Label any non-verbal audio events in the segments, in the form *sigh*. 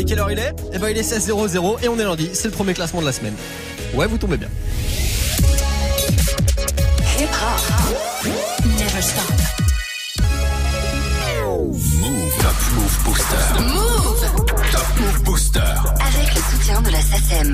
savez quelle heure il est? Eh ben il est 16.00 et on est lundi, c'est le premier classement de la semaine. Ouais, vous tombez bien. Hip hop. Never stop. Move Top Move Booster. Move Top Move Booster. avec le soutien de la SACEM.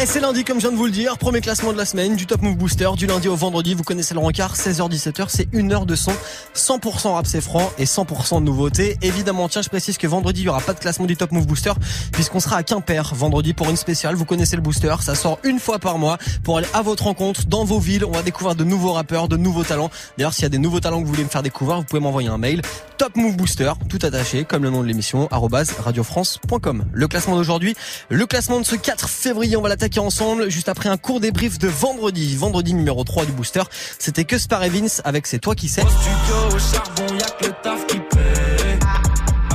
Et c'est lundi comme je viens de vous le dire, premier classement de la semaine du Top Move Booster du lundi au vendredi, vous connaissez le rencard, 16h-17h, c'est une heure de son, 100% rap c'est franc et 100% de nouveautés. Évidemment, tiens, je précise que vendredi, il y aura pas de classement du Top Move Booster puisqu'on sera à Quimper vendredi pour une spéciale, vous connaissez le booster, ça sort une fois par mois pour aller à votre rencontre dans vos villes, on va découvrir de nouveaux rappeurs, de nouveaux talents. D'ailleurs, s'il y a des nouveaux talents que vous voulez me faire découvrir, vous pouvez m'envoyer un mail Top Move Booster, tout attaché, comme le nom de l'émission, radiofrance.com. Le classement d'aujourd'hui, le classement de ce 4 février, on va l'attaquer ensemble, juste après un court débrief de vendredi. Vendredi numéro 3 du Booster, c'était que Spar Vince avec C'est toi qui sais. Au studio, au charbon, y'a que le taf qui paie.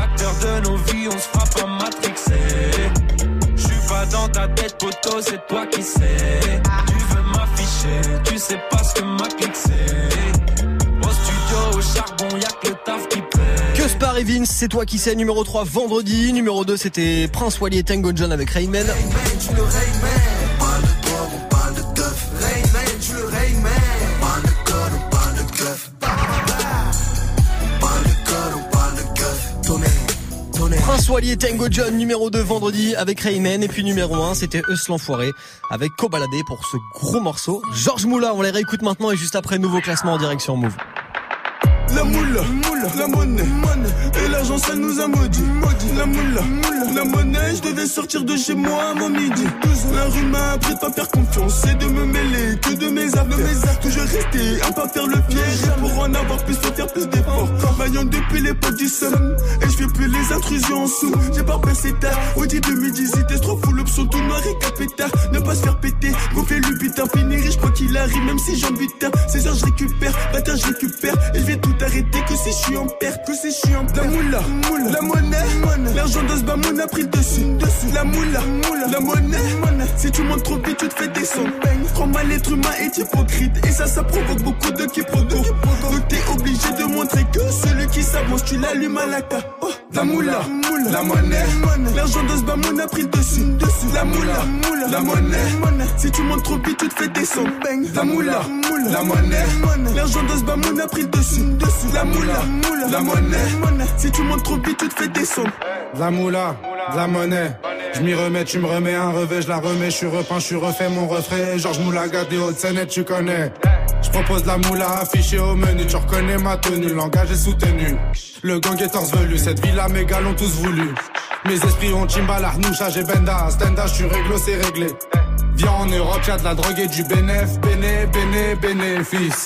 Acteur de nos vies, on se frappe à matrixer. J'suis pas dans ta tête, poteau, c'est toi qui sais. Tu veux m'afficher, tu sais pas ce que ma clique c'est. Au studio, au charbon, y'a que Et Vince, c'est toi qui sais, numéro 3 vendredi. Numéro 2, c'était Prince Wally et Tango John avec Rayman. Prince Wally et Tango John, numéro 2 vendredi avec Rayman. Et puis numéro 1, c'était Eus l'enfoiré avec Cobaladé pour ce gros morceau. Georges Moula, on les réécoute maintenant et juste après, nouveau classement en direction Move. La moule, la monnaie, et l'argent ça nous a maudit. La moule, la monnaie, je devais sortir de chez moi avant midi. La rue m'a appris de pas faire confiance et de me mêler que de mes affaires. Toujours rester, à pas faire le piège. Pour en avoir plus, faut faire plus d'efforts. Travaillant depuis l'époque du seum, et je fais plus les intrusions en sous. J'ai pas passé tard, au début midi, c'était trop fou, l'option tout noir et capétard. Ne pas se faire péter, gonfler le butin, finir riche quoi qu'il arrive, même si j'en butin. 16 heures, je récupère, matin, je récupère, et je vais tout arrêter que si je suis en perte, que si je suis en perte. La moula, la monnaie, l'argent de ce bamoun a pris le dessus, dessus. La moula, la monnaie, si tu montes trop vite, tu te fais descendre. Prends mal l'être humain est hypocrite, et ça, ça provoque beaucoup de quiproquos. Donc t'es obligé de montrer que celui qui à la. Oh, la moula, la monnaie, l'argent de ce bamoun a pris le dessus, dessus. La moula, la monnaie, si tu montes trop vite, tu te fais descendre. La moula, la monnaie, l'argent de ce bamoun a pris le dessus, dessus. La moula, la monnaie, si tu montes trop vite, tu te fais descendre. De la moula, la monnaie. Je m'y remets, tu me remets un revêt, je la remets, je suis repeint, je suis refait mon refrain. Georges Moulaga des Hauts-de-Seine, tu connais. Propose la moula affichée au menu, tu reconnais ma tenue, le langage est soutenu. Le gang est velu, cette villa mes gars l'ont tous voulu. Mes esprits ont Chimbal, Arnoucha, j'ai Benda, Stenda, je suis réglo, c'est réglé. Viens en Europe, y'a de la drogue et du bénéf, béné, béné, bénéfice.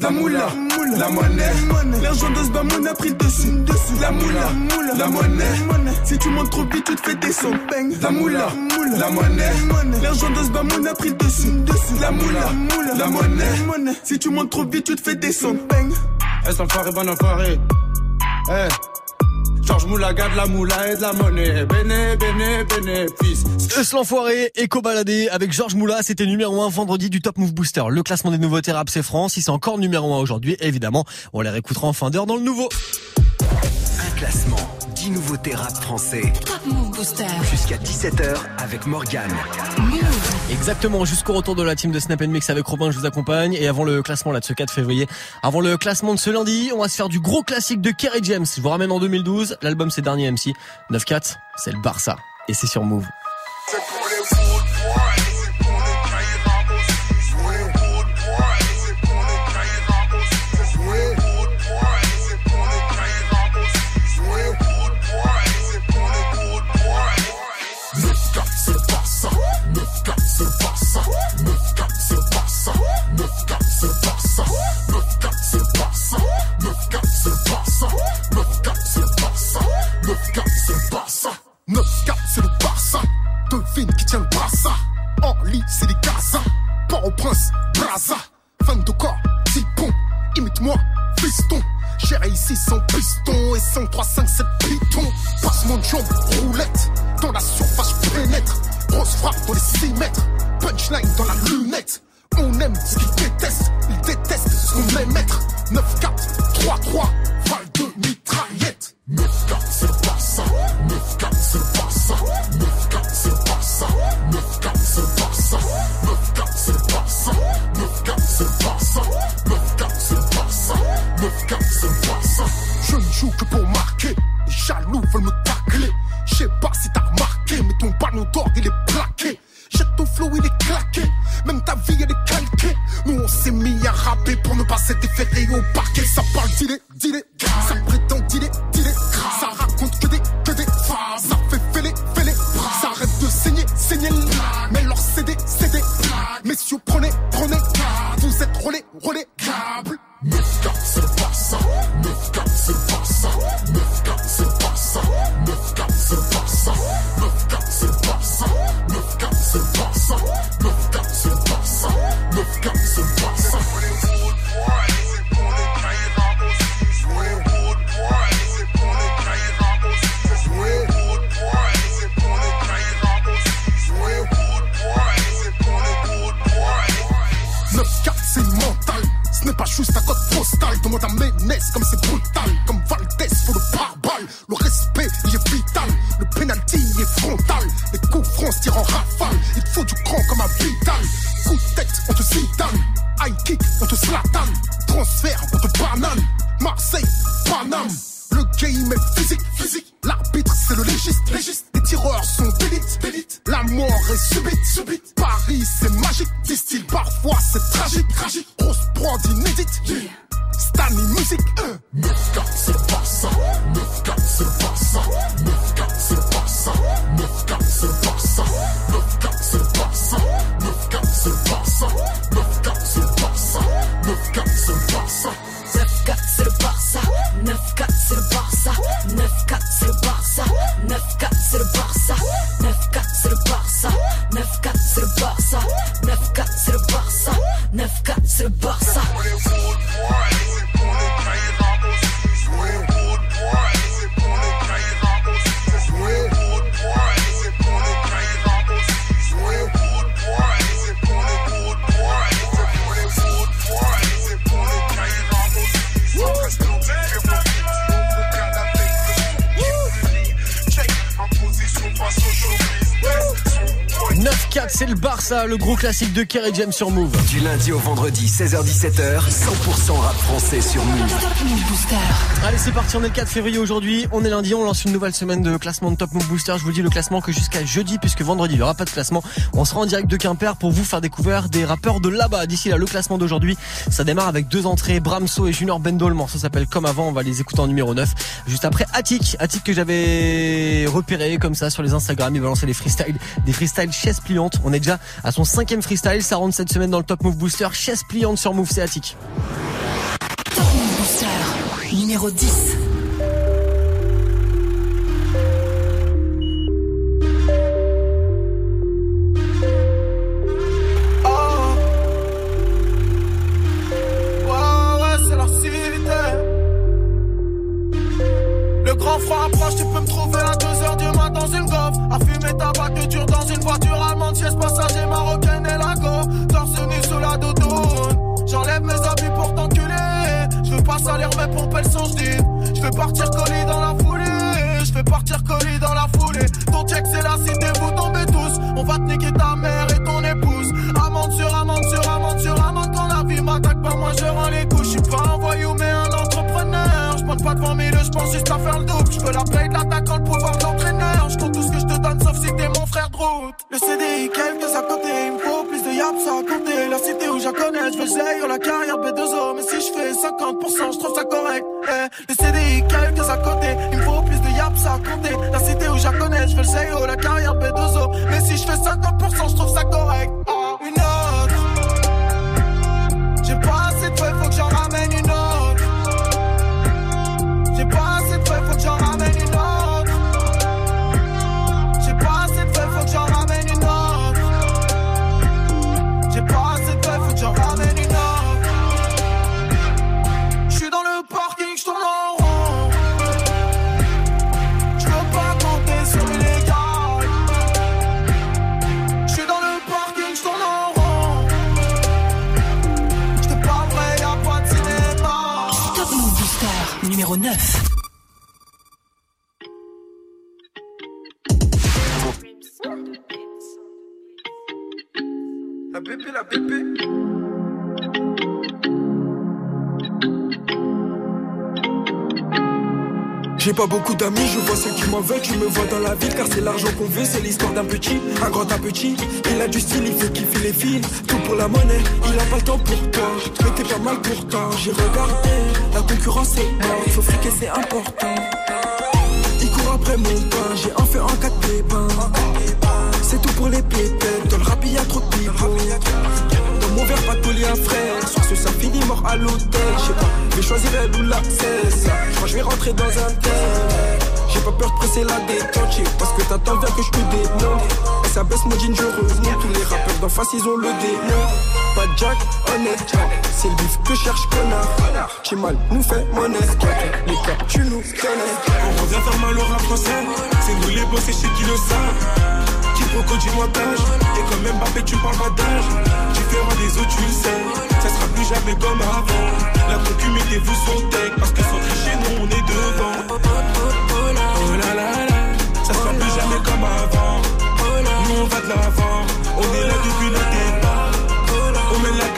La moula, la monnaie, l'argent de ce a pris le dessus, dessus. La moula, la monnaie, si tu montes trop vite, tu te fais descendre. La moula, la monnaie, l'argent de ce a pris le dessus, dessus. La moula, la monnaie, si tu montes trop vite, tu te fais descendre. Eh, c'est enfoiré, bon enfoiré? Eh. Georges Moulaga, de la moula et de la monnaie. Béné, béné, bénéfice. Eus l'enfoiré, Eco Baladé avec Georges Moula, c'était numéro 1 vendredi du Top Move Booster. Le classement des nouveautés rap c'est France, si c'est encore numéro 1 aujourd'hui, évidemment, on les réécoutera en fin d'heure dans le nouveau. Un classement, 10 nouveautés rap français. Top Move Booster. Jusqu'à 17h avec Morgane. Exactement, jusqu'au retour de la team de Snap Mix avec Robin, je vous accompagne. Et avant le classement là de ce 4 février, avant le classement de ce lundi, on va se faire du gros classique de Kerry James. Je vous ramène en 2012, l'album c'est dernier MC. 9-4, c'est le Barça. Et c'est sur Move. C'est le Barça. Devine qui tient le Barça. Lit, c'est les Gaza. Port au prince, Braza. Fan de corps, Tipon. Imite-moi, fiston. J'ai ici sans piston et 5, 3, 5, 7 pitons. Passe mon jambe, roulette. Dans la surface, je pénètre. Grosse frappe dans les 6 mètres. Punchline dans la lunette. On aime ce qu'ils détestent. Ils détestent ce qu'on aime être. 9, 4, 3, 3. comigo, pá, le gros classique de Kerry James sur Move. Du lundi au vendredi, 16h-17h, 100% rap français sur Move. Allez, c'est parti, on est le 4 février aujourd'hui. On est lundi, on lance une nouvelle semaine de classement de Top Move Booster. Je vous dis le classement que jusqu'à jeudi, puisque vendredi, il n'y aura pas de classement. On sera en direct de Quimper pour vous faire découvrir des rappeurs de là-bas. D'ici là, le classement d'aujourd'hui, ça démarre avec deux entrées, Bramso et Junior Bendolman. Ça s'appelle Comme avant, on va les écouter en numéro 9. Juste après, Attic. Attic que j'avais repéré comme ça sur les Instagram. Il va lancer des freestyles, des freestyles chaises pliantes. On est déjà à son cinquième freestyle. Ça rentre cette semaine dans le Top Move Booster. Chaise pliante sur Move, c'est Attic. Top Move Booster Numéro 10 Ouais, ouais, c'est la cité. Le grand froid approche, tu peux me trouver à 2h du matin dans une golf. À fumer tabac de dur siège passager marocaine et la go. Torse nu sous la doudoune. J'enlève mes habits pour t'enculer. Je veux pas salir mes pompes, elles sont jdives. Je veux partir colis dans la foulée. Je veux partir colis dans la foulée. Ton check, c'est la cité, vous tombez tous. On va te niquer ta mère et ton épouse. Amende sur amende sur amende sur amende. Quand la vie m'attaque pas, moi je rends les couches. Je suis pas un voyou, mais un pense pas devant mille, je pense juste à faire le double. Je veux la play de l'attaquant, le pouvoir de l'entraîneur. Je compte tout ce que je te donne, sauf si t'es mon frère de. Le CDI, quelques à côté. Il me faut plus de yaps à compter. La cité où je connais, je veux la carrière B2O. Mais si je fais 50%, je trouve ça correct. Eh, le CDI, quelques à côté. Il me faut plus de yaps à compter. La cité où je connais, je veux la carrière B2O. Mais si je fais 50%, je trouve ça correct. J'ai pas beaucoup d'amis, je vois ceux qui m'en veulent, tu me vois dans la ville car c'est l'argent qu'on veut, c'est l'histoire d'un petit, un grand un petit, il a du style, il fait kiffer les filles, tout pour la monnaie, il a pas le temps pour toi, mais t'es pas mal pourtant, j'ai regardé, la concurrence est mort, il faut friquer c'est important, il court après mon pain, j'ai en fait un 4 pépins, c'est tout pour les pépettes, dans le rap y a trop de dans mon verre pas de un frère, sur ce ça finit mort à l'hôtel, je sais pas, je vais choisir elle ou la c'est ça, je vais rentrer dans un tel, j'ai pas peur de presser la détente, parce que t'attends bien que je te démonte, et ça baisse mon jean, je remonte, tous les rappeurs d'en face ils ont le démon, pas de Jack, honnête, c'est le bif que cherche connard, mal, nous fait monnaie, les cas, tu nous connais, On revient faire mal au rap français. C'est nous les boss et chez qui le savent. Quiproquo du montage. Et quand même Mbappé, tu parles pas d'âge. Différent des autres, tu le sais. Ça sera plus jamais comme avant. La concu, mettez-vous son tech. Parce que sans tricher, nous on est devant. Oh là là là. Ça sera plus jamais comme avant. Nous on va de l'avant. On est là depuis le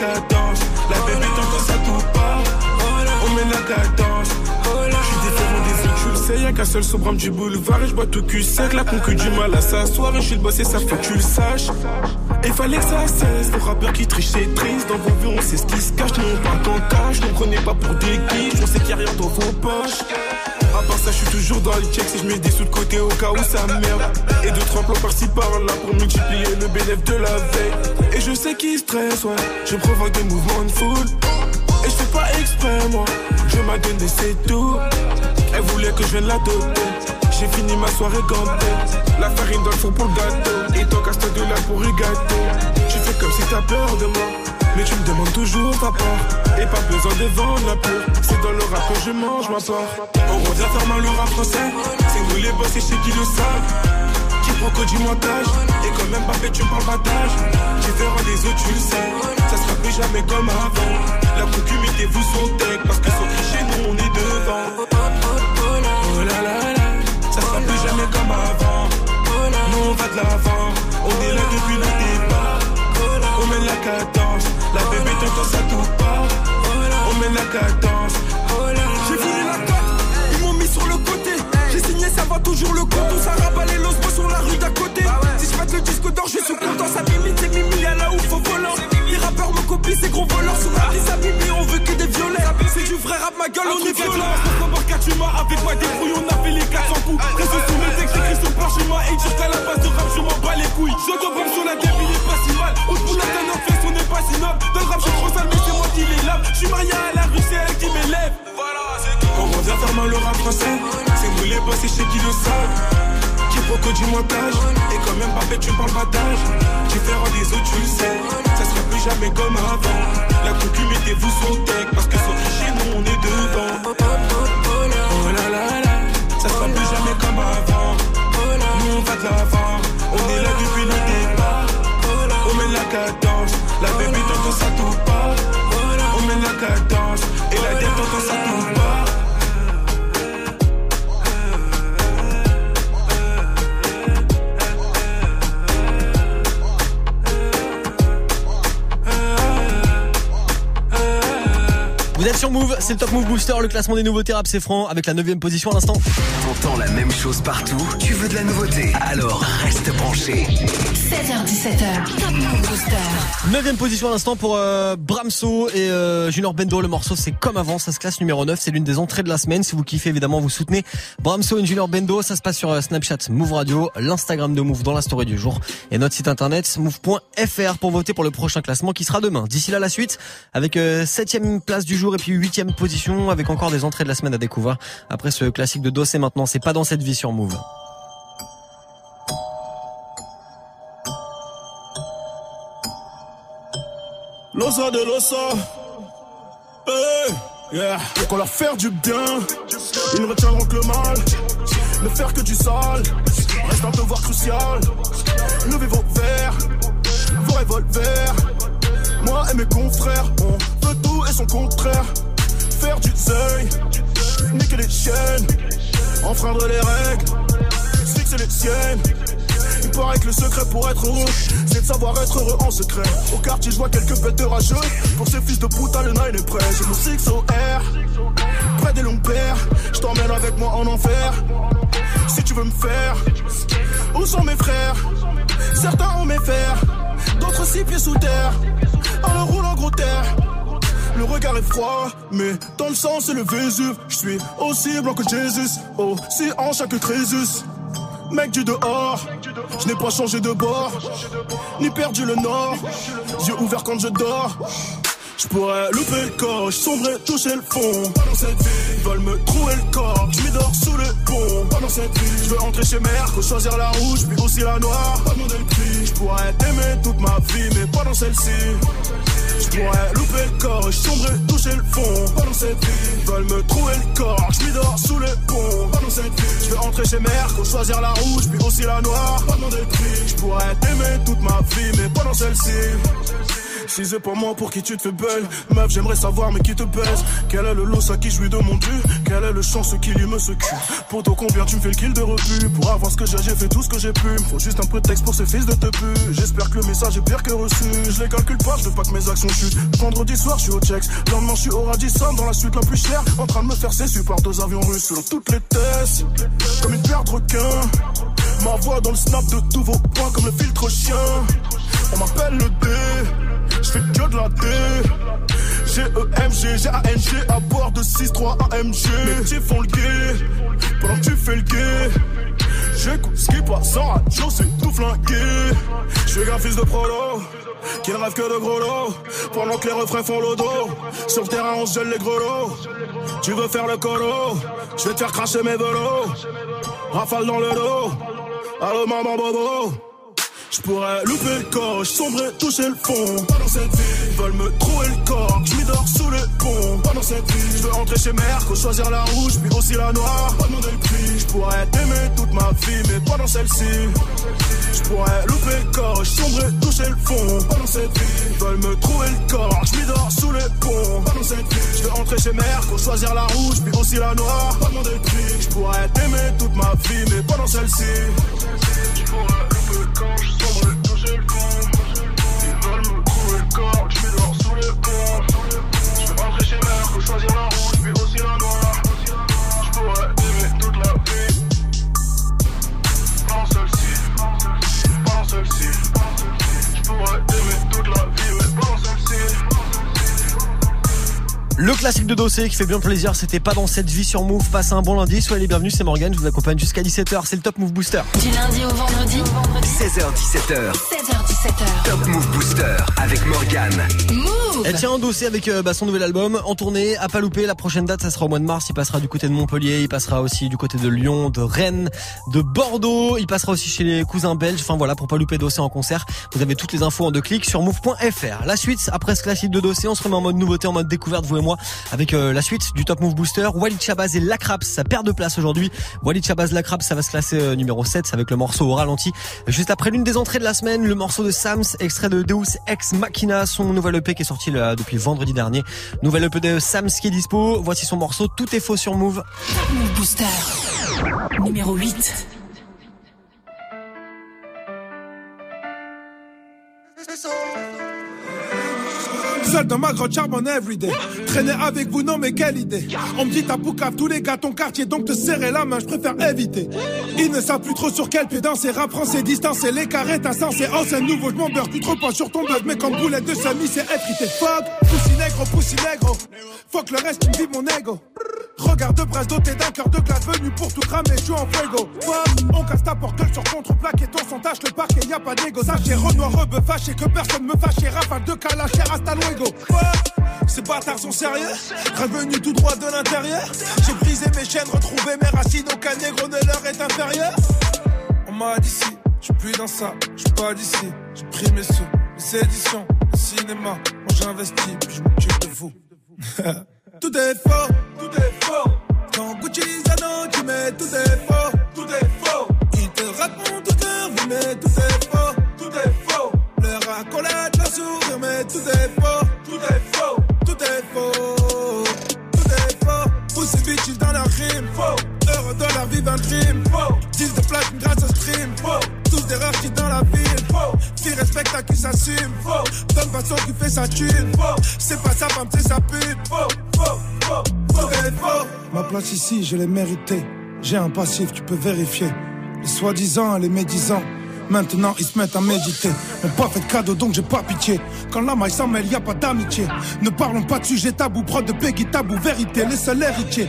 cadence. La bébé t'entend ça tout part. On met la cadence. Je suis différent des autres, tu le sais, y'a qu'un seul sobrame du boulevard et je bois tout cul sec, la concu du mal à s'asseoir et je suis le boss et ça faut que tu le saches. Et fallait que ça cesse, le rappeur qui triche c'est triste, dans vos vues on sait ce qui se cache, nous on parle qu'en cash, ne prenez pas pour des guiches, on sait qu'il y a rien dans vos poches. À part ça, je suis toujours dans les checks et je mets des sous de côté au cas où ça merde. Et deux, trois par-ci par-là pour multiplier le bénéfice de la veille. Et je sais qui stresse, ouais, je provoque des mouvements de foule. Et je fais pas exprès, moi. Je m'a donné, c'est tout. Elle voulait que je vienne la doter. J'ai fini ma soirée gantée. La farine dans le four pour le gâteau. Et toi, casse-toi de là pour y gâter. Tu fais comme si t'as peur de moi. Mais tu me demandes toujours ta part. Et pas besoin de vendre la peur. C'est dans le rap que je mange ma part. On revient faire mal au rap français. C'est nous les boss et chez qui le savent. Quiproquo du montage Et quand même Mbappé tu me parles pas d'âge Différent des autres tu le sais Ça sera plus jamais comme avant La concu mettez-vous son tech Parce que sans tricher nous on est devant Oh là là là Ça sera plus jamais comme avant Nous on va de l'avant On est là depuis le départ On met la cadence La bébé t'entend ça tout part On met la cadence J'ai voulu la cote, ils m'ont mis sur le côté. J'ai signé, ça va toujours le compte. Tout ça rabalait l'osmo sur la rue d'à côté. Si je le disque d'or, je suis content. Ça limite, c'est Mimi, y'a là où faut volant. Les rappeurs me copient, ces gros voleurs. Sous la à Mimi, on veut que des violets. C'est du vrai rap, ma gueule, on est violent. tu m'as avec moi des couilles, on a fait les 400 coups. Reste sous mes textes, écrit sur parchemin. Et qu'à la base de rap, je m'en bats les couilles. Je dois même sur la gueule, suis marié à la rue, c'est elle qui m'élève. On revient faire mal au rap français. C'est nous les boss et chez qui le savent. Quiproquo du montage. Et quand même Mbappé, tu parles pas d'âge. Différent des autres, tu le sais. Ça sera plus jamais comme avant. La concu, mettez-vous son tech. Parce que sans tricher, nous on est devant. Oh là là là. Ça sera plus jamais comme avant. Nous on va de l'avant. On est là depuis le départ. On met la cadence. La bébé t'entend ça tout part. La cadence. Et la t'entend ça tout part. Vous êtes sur Move, c'est le Top Move Booster, le classement des nouveautés rap c'est franc avec la 9 position à l'instant. T'entends la même chose partout Tu veux de la nouveauté Alors reste branché. 16h17h. Top Move Booster. 9 position à l'instant pour euh, Bramso et euh, Junior Bendo. Le morceau c'est comme avant, ça se classe numéro 9, c'est l'une des entrées de la semaine. Si vous kiffez évidemment, vous soutenez Bramso et Junior Bendo. Ça se passe sur euh, Snapchat Move Radio, l'Instagram de Move dans la story du jour et notre site internet move.fr pour voter pour le prochain classement qui sera demain. D'ici là la suite avec 7ème place du jour et puis 8ème position avec encore des entrées de la semaine à découvrir. Après ce classique de Dos et maintenant, c'est pas dans cette vie sur Move. Losa de Losa. Hey, yeah. Et qu'on leur faire du bien, ils ne retiendront que le mal. Ne faire que du sale, reste un devoir crucial. Levez vos verres, vos revolvers. Moi et mes confrères, on veut tout et son contraire. Faire du seuil, n'est que des chaînes, enfreindre les règles, c'est les siennes. Il paraît que le secret pour être heureux, c'est de savoir être heureux en secret. Au quartier, je vois quelques bêtes de rageux. Pour ces fils de putain, le nine est prêt. J'ai mon 6 au R, près des longues paires. Je t'emmène avec moi en enfer. Si tu veux me faire, où sont mes frères? Certains ont mes fers, d'autres six pieds sous terre. Le roule en gros terre. Le regard est froid, mais dans le sang c'est le Vésuve. Je suis aussi blanc que Jésus, aussi en chaque Crésus. Mec du dehors, je n'ai pas changé de bord, ni perdu le nord. Yeux ouverts quand je dors. Je pourrais louper le corps, sombrer, toucher le fond. Pendant cette vie, ils veulent me trouver le corps. Je dors sous le pont. Pendant cette vie, je veux entrer chez mère, faut choisir la rouge, puis aussi la noire. Pas demander le prix. Je pourrais t'aimer toute ma vie, mais pas dans celle-ci. Je pourrais louper le corps, sombrer, toucher le fond. Pendant cette vie, ils veulent me trouver le corps. Je dors sous le pont. Pendant cette vie, je veux entrer chez mère, faut choisir la rouge, puis aussi la noire. Pas demander le prix. Je pourrais t'aimer toute ma vie, mais pas dans celle-ci. Si c'est pas moi pour qui tu te fais belle Meuf j'aimerais savoir mais qui te baise? Quel est le lot à qui je lui demande dû Quelle est le chance qui lui me secue Pour toi combien tu me fais le kill de refus Pour avoir ce que j'ai j'ai fait tout ce que j'ai pu. Faut juste un peu de texte pour ces fils de te pu J'espère que le message est pire que reçu. Je les calcule pas je veux pas que mes actions chutent. Vendredi soir je suis au checks. Lendemain je suis au Radisson dans la suite la plus chère. En train de me faire cesser par deux avions russes Selon toutes les tests. Comme une paire de Ma voix dans le snap de tous vos points comme le filtre chien G-E-M-G, G-A-N-G, à bord de 6-3 AMG. Les petits font le gay, pendant que tu fais le gay. J'écoute ce qui passe en radio, c'est tout flingué. Je suis fils de prolo, qui ne rêve que de gros lots. Pendant que les refrains font le dos, sur le terrain on se gèle les grelots. Tu veux faire le colo, je vais te faire cracher mes velots. Rafale dans le dos, allô maman bobo. Je pourrais louper le corps, sombrer, toucher le fond. Pendant cette vie, ils veulent me trouver le corps. Je dors sous le pont. Pendant cette vie, je veux rentrer chez mère, faut choisir la rouge, puis aussi la noire. Pas demander le prix. Je pourrais t'aimer toute ma vie, mais pas dans celle-ci. Je pourrais louper le corps, sombrer, toucher le fond. Pendant cette vie, ils veulent me trouver le corps. Je dors sous le pont. Pendant cette vie, je veux rentrer chez mère, faut choisir la rouge, puis aussi la noire. Pas demander le prix. Je pourrais t'aimer toute ma vie, mais pas dans celle-ci. Je pourrais louper le corps, choisir la rouge, puis aussi la noire. Je pourrais aimer toute la vie. Pas en celle-ci, pas en celle-ci. Je pourrais aimer toute la vie, mais pas en celle-ci. Le classique de dossier qui fait bien plaisir, c'était pas dans cette vie sur Move. Passez un bon lundi, soyez les bienvenus, c'est Morgan, je vous accompagne jusqu'à 17h, c'est le Top Move Booster. Du lundi au vendredi, 16h17h, 16h17h. Top Move Booster avec Morgan. Move Elle tient un dossier avec euh, bah, son nouvel album en tournée, à pas louper. La prochaine date, ça sera au mois de mars. Il passera du côté de Montpellier, il passera aussi du côté de Lyon, de Rennes, de Bordeaux. Il passera aussi chez les cousins belges. Enfin voilà, pour pas louper dossier en concert. Vous avez toutes les infos en deux clics sur move.fr. La suite, après ce classique de dossier, on se remet en mode nouveauté, en mode découverte, vous et moi, avec euh, la suite du Top Move Booster. Walid Chabaz et Lacraps, ça perd de place aujourd'hui. Walid Chabaz, Lacraps, ça va se classer euh, numéro 7 avec le morceau au ralenti. Juste après l'une des entrées de la semaine, le morceau de Sams, extrait de Deus Ex Machina, son nouvel EP qui est sorti depuis vendredi dernier. Nouvel EP de Sams qui est dispo. Voici son morceau Tout est faux sur Move. Move Booster. Numéro 8. Seul dans ma grotte charbonne everyday. Traîner avec vous, non, mais quelle idée. On me dit t'as poucave tous les gars, ton quartier, donc te serrer la main, je préfère éviter. Ils ne savent plus trop sur quel pied danser, rap français, distance et les carrés, t'as sensé. Oh, c'est nouveau, je m'en beurre, tu trop pas sur ton buzz, mais comme boulette de semi, c'est effrité. Fuck, poussi négro, négro. Fuck le reste, me vis mon ego. Regarde de brasse doté d'un cœur de glace venu pour tout cramer, je suis en fuego. On casse ta porte sur contre-plaque et ton tâche le parquet, y a pas d'égo. Sachez, Renoir, rebeu, fâché, que personne me fâche, et rafale de calache, et hasta luego. Ces bâtards sont sérieux, revenu tout droit de l'intérieur. J'ai brisé mes chaînes, retrouvé mes racines, aucun négro ne leur est inférieur. On m'a dit si, je suis plus dans ça, je suis pas d'ici. J'ai pris mes sous, mes éditions, le cinéma, j'investis, puis je m'occupe de vous. *laughs* tout est faux, tout est faux. Quand Gucci Zano, tu mets tout est faux, tout est faux. Ils te racontent toute leur vie, mais tout est faux, tout est faux. Leur accolade, leur sourire, mais tout est faux, tout est faux, tout est faux, tout est faux. Pousse bitches dans leur rime. De la vie un dream. 10 de platine grâce au stream. Tous des rares qui dans la ville. Qui respecte à qui s'assume. Donne façon qui fait sa thune. C'est pas sa femme, c'est sa pute. Ma place ici, je l'ai méritée. J'ai un passif, tu peux vérifier. Les soi-disant, les médisants. Maintenant ils se mettent à méditer. M'ont pas fait de cadeau donc j'ai pas pitié. Quand la maille s'en mêle, y a pas d'amitié. Ne parlons pas de sujet tabou, prod de Peggy tabou, vérité, les seuls héritiers.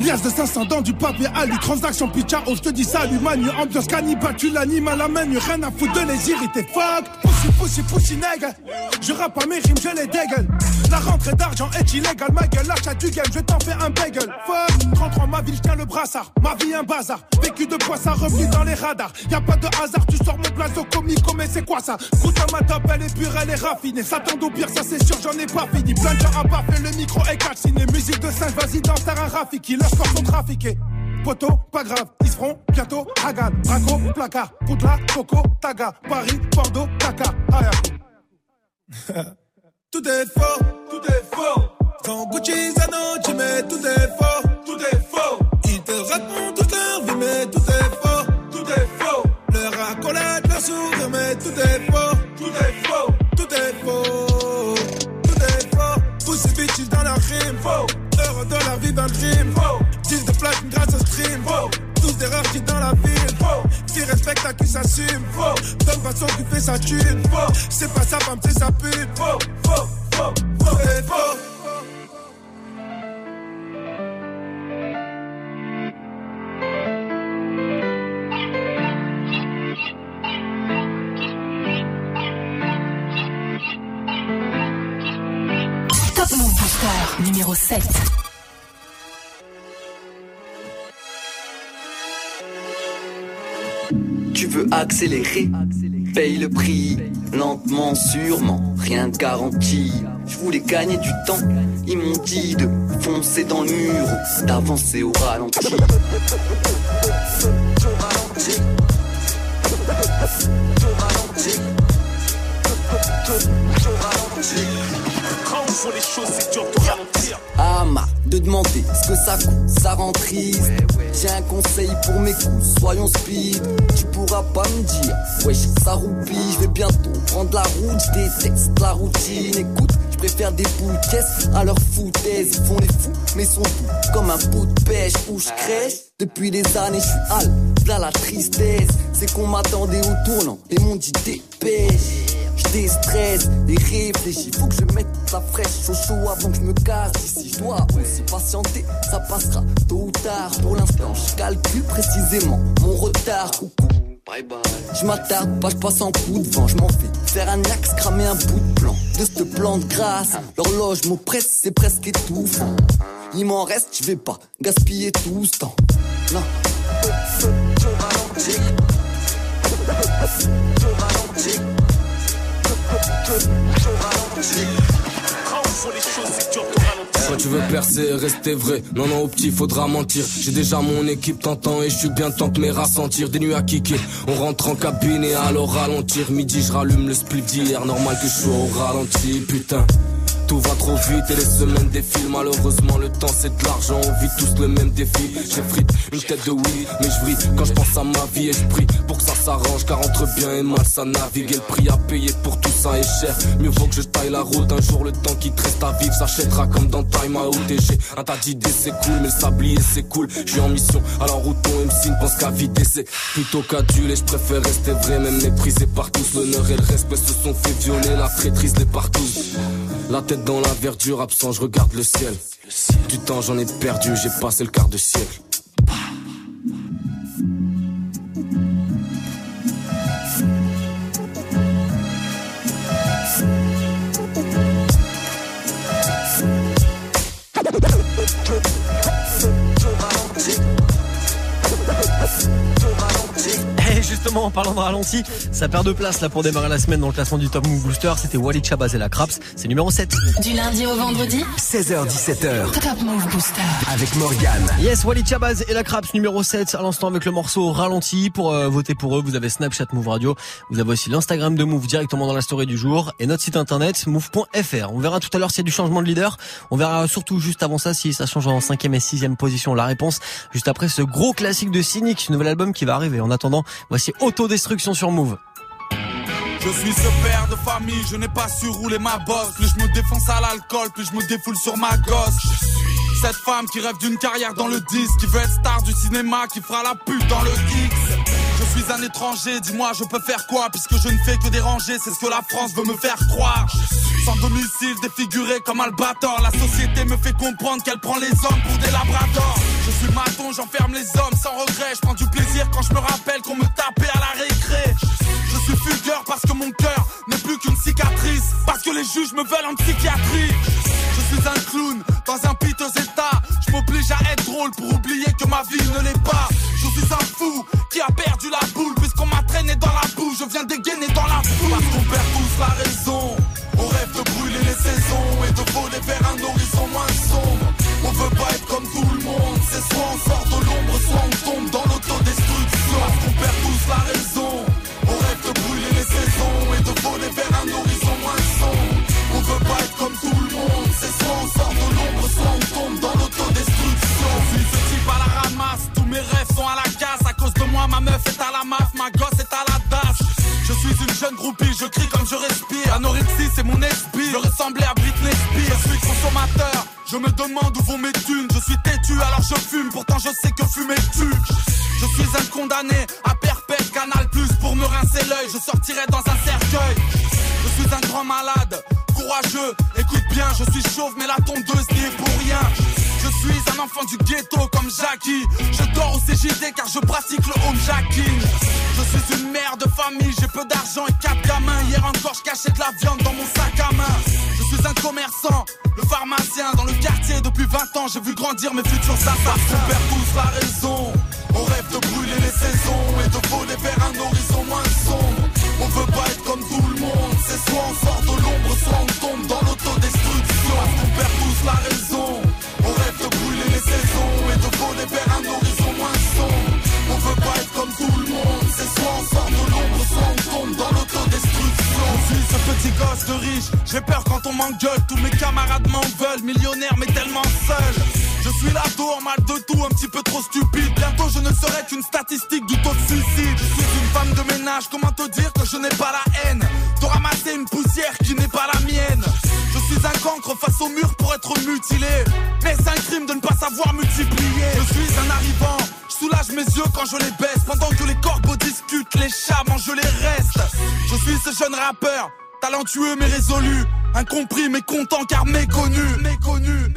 Lias de 500 dans du papier Ali, transaction pitcha, oh je te dis salut manu, ambiance cannibale, tu l'animes à la main, rien à foutre de les irriter. Fuck, pussy pussy pussy nègre. Je rappe pas mes rimes, je les dégueule. La rentrée d'argent est illégale, ma gueule, l'achat du game, je t'en fais un bagel. Fuck, 33 ma ville, je tiens le brassard. Ma vie un bazar, vécu de quoi ça revenu dans les radars. Y a pas de hasard, tu sors mon blazo comico, mais c'est quoi ça? Goûte à ma top, elle est pure, elle est raffinée. Tombe au pire, ça c'est sûr, j'en ai pas fini. Plein de gens à pas fait le micro est calciné. Musique de singe, vas-y, danse, t'as un Rafiki. Leurs corps sont trafiqués. Poto, pas grave, ils se feront bientôt. Hagan, Braco, placard, Poutla, Coco, Taga, Paris, Bordeaux, Taka, Ayaku. *laughs* tout est faux, tout est faux. Sans Gucci, Zanotti, mais tout est faux, sourire, mais tout est faux, tout est faux, tout est faux, tout est faux. Pussy bitches dans la rime, faux. Heureux de la vie d'un crime, faux. 10 de platine grâce au stream, faux. Tous des rares qui dans la ville, faux. Qui respecte à qui s'assume, faux. Donne façon qui fait sa thune, faux. C'est pas sa femme, c'est sa pute, faux, faux, faux, faux, et faux. 7. Tu veux accélérer, paye le prix, lentement, sûrement, rien de garanti. Je voulais gagner du temps, ils m'ont dit de foncer dans le mur, d'avancer au ralenti. Voit les choses, c'est dur de ralentir. Ah marre de demander ce que ça coûte, ça rend triste. J'ai un conseil pour mes coups, soyons speed. Tu pourras pas me dire, wesh, ça roupille. Je vais bientôt prendre la route, je déteste la routine. Écoute, je préfère des boules caisses à leur foutaise. Ils font les fous, mais sont doux comme un pot de pêche où je crèche. Depuis des années, je suis hal, là la tristesse. C'est qu'on m'attendait au tournant et m'ont dit dépêche. Je déstresse et réfléchis, faut que je mette la fraîche au chaud avant que je me casse. Si je dois aussi patienter, ça passera tôt ou tard. Pour l'instant, je calcule précisément mon retard. Coucou. Bye bye. Je m'attarde pas, je passe en coup de vent, je m'en fais faire un axe, cramer un bout de plan de cette plante grasse. L'horloge m'oppresse, c'est presque étouffant. Il m'en reste, je vais pas gaspiller tout ce temps. Non. Quand tu veux percer, rester vrai. Non, non, au petit, faudra mentir. J'ai déjà mon équipe t'entend et je suis bien temps de mes rassentir. Des nuits à kicker. On rentre en cabine et alors ralentir. Midi, je rallume le split d'hier. Normal que je sois au ralenti, putain. Tout va trop vite et les semaines défilent. Malheureusement, le temps c'est de l'argent. On vit tous le même défi. J'ai frite une tête de weed, mais je brille quand je pense à ma vie et je prie pour que ça s'arrange. Car entre bien et mal, ça navigue. Et le prix à payer pour tout ça est cher. Mieux vaut que je taille la route. Un jour, le temps qui te reste à vivre s'achètera comme dans Time Out. Et j'ai un tas d'idées, c'est cool, mais le sablier c'est cool. Je suis en mission, alors où ton MC ne pense qu'à vider. C'est plutôt qu'aduler. Je préfère rester vrai, même méprisé par tous. L'honneur et le respect se sont fait violer. La traîtrise les partout. La dans la verdure, absent, je regarde le ciel. Du temps j'en ai perdu, j'ai passé le quart de siècle. Justement, en parlant de ralenti, ça perd de place là pour démarrer la semaine dans le classement du Top Move Booster. C'était Wally Chabaz et la Craps. C'est numéro 7. Du lundi au vendredi 16h17h Top Move Booster. avec Morgane. Yes, Wally Chabaz et la Craps numéro 7 à l'instant avec le morceau ralenti. Pour euh, voter pour eux, vous avez Snapchat Move Radio. Vous avez aussi l'Instagram de Move directement dans la story du jour et notre site internet move.fr. On verra tout à l'heure s'il y a du changement de leader. On verra surtout juste avant ça si ça change en cinquième et sixième position. La réponse juste après ce gros classique de Cynic, nouvel album qui va arriver. En attendant, voici Autodestruction sur Move. Je suis ce père de famille, je n'ai pas su rouler ma bosse. Plus je me défonce à l'alcool, plus je me défoule sur ma gosse. Je suis cette femme qui rêve d'une carrière dans le disque, qui veut être star du cinéma, qui fera la pute dans le X. Je suis un étranger, dis-moi je peux faire quoi? Puisque je ne fais que déranger, c'est ce que la France veut me faire croire. Sans domicile, défiguré comme Albator La société me fait comprendre qu'elle prend les hommes pour des labradors. Je suis maton, j'enferme les hommes sans regret. Je prends du plaisir quand je me rappelle qu'on me tapait à la récré. Je suis fugueur parce que mon cœur n'est plus qu'une cicatrice. Parce que les juges me veulent en psychiatrie. Je suis un clown dans un piteux état. Je m'oblige à être drôle pour oublier que ma vie ne l'est pas. Suis un fou qui a perdu la boule puisqu'on m'a traîné dans la boue. Je viens dégainer dans la foule. Parce qu'on perd tous la raison. On rêve de brûler les saisons et de voler vers un horizon moins sombre. On veut pas être comme tout le monde. C'est soit on sort de l'ombre, à perpète, canal plus pour me rincer l'œil. Je sortirai dans un cercueil. Je suis un grand malade, courageux, écoute bien, je suis chauve, mais la tondeuse n'y est pour rien. Je suis un enfant du ghetto comme Jackie. Je dors au CJD car je pratique le home jacking. Je suis une mère de famille, j'ai peu d'argent et quatre gamins. Hier encore, je cachais de la viande dans mon sac à main. Je suis un commerçant, le pharmacien dans le quartier depuis 20 ans. J'ai vu grandir mes futurs assassins. On perd tous la raison. De tout, un petit peu trop stupide. Bientôt je ne serai qu'une statistique du taux de suicide. Je suis une femme de ménage, comment te dire que je n'ai pas la haine? De ramasser une poussière qui n'est pas la mienne. Je suis un cancre face au mur pour être mutilé. Mais c'est un crime de ne pas savoir multiplier. Je suis un arrivant, je soulage mes yeux quand je les baisse. Pendant que les corbeaux discutent, les chats mangent les restes. Je suis ce jeune rappeur, talentueux mais résolu. Incompris mais content car méconnu. Méconnu,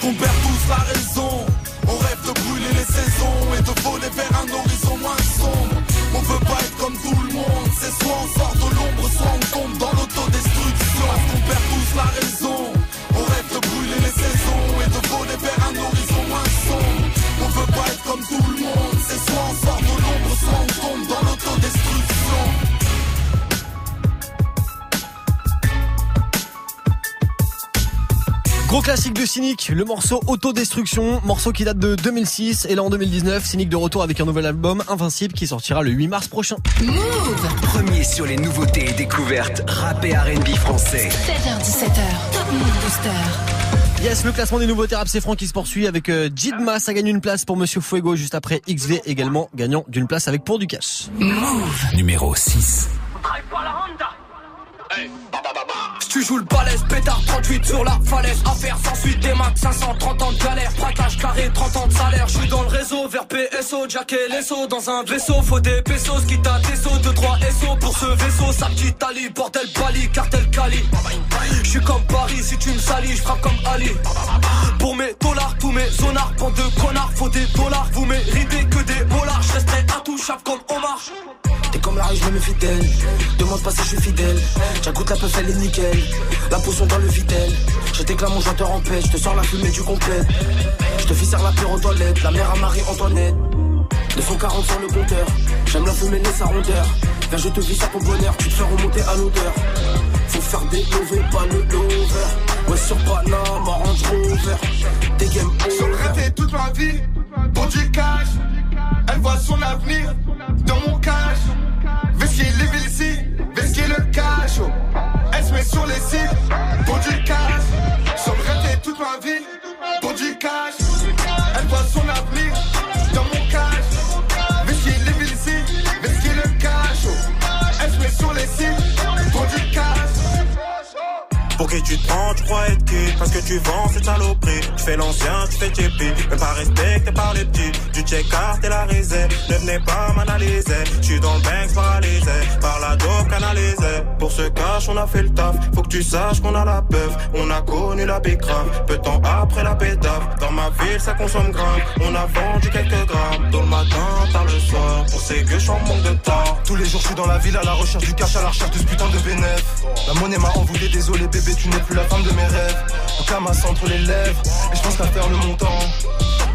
qu'on perd tous la raison. On rêve de brûler les saisons et de voler vers un horizon moins sombre. On veut pas être comme tout le monde. C'est soit on sort de l'ombre, soit classique de Cynic, le morceau Autodestruction, morceau qui date de 2006 et là en 2019, Cynic de retour avec un nouvel album Invincible qui sortira le 8 mars prochain. Premier sur les nouveautés et découvertes rap et R&B français. 16h17h, Top Move Booster. Yes, le classement des nouveautés rap c'est Franck qui se poursuit avec euh, Jidma, ça gagne une place pour Monsieur Fuego juste après XV également gagnant d'une place avec Pour du Cash. Numéro 6. Si tu joues le balèze, pétard 38 sur la falaise. Affaire sans suite, des max 530 ans de galère. Braquage carré, 30 ans de salaire. Je suis dans le réseau vers PSO, Jack et Lesso. Dans un vaisseau, faut des pesos. Quitte à des sauts, 2 3 SO pour ce vaisseau. Sa petite Ali, bordel Bali, cartel Cali. Je suis comme Paris, si tu me salis, je frappe comme Ali. Pour mes dollars, tous mes zonards, bande de connards, faut des dollars. Vous méritez que des dollars. Je resterai intouchable comme Omar. Comme la riche, je me fidèle. Demande pas si je suis fidèle. J'agoute la peuf, elle est nickel. La potion dans le vitel. Je t'éclame mon chanteur en paix. Je te sors la fumée du complet. Je te fais serre la pire aux toilettes. La mère à Marie-Antoinette. 240 sur le compteur. J'aime la fumée, sa rondeur. Viens, je te vis à ton bonheur, tu te fais remonter à l'odeur. Faut faire des lovés, pas le lover. Ouais, sur Panama, Range Rover. Des game over. toute ma vie pour du cash. Sur les sites pour du cash. Qui tu te prends, tu crois être qui Parce que tu vends cette saloperie. Tu fais l'ancien, tu fais tipi Même pas respecté par les petits. Du check-out et la réserve Ne venez pas m'analyser. Je suis dans le bank paralysé. Par la dope canalisée. Pour ce cash on a fait le taf. Faut que tu saches qu'on a la peuf On a connu la grave Peu de temps après la pétave Dans ma ville ça consomme grave. On a vendu quelques grammes. Dans le matin, tard le soir. Pour ces gueux je manque de temps. Tous les jours je suis dans la ville à la recherche du cash À la recherche de ce putain de bénéf. La monnaie m'a envoûté, désolé bébé tu n'es plus la femme de mes rêves. Un camas entre les lèvres, et je pense qu'à faire le montant.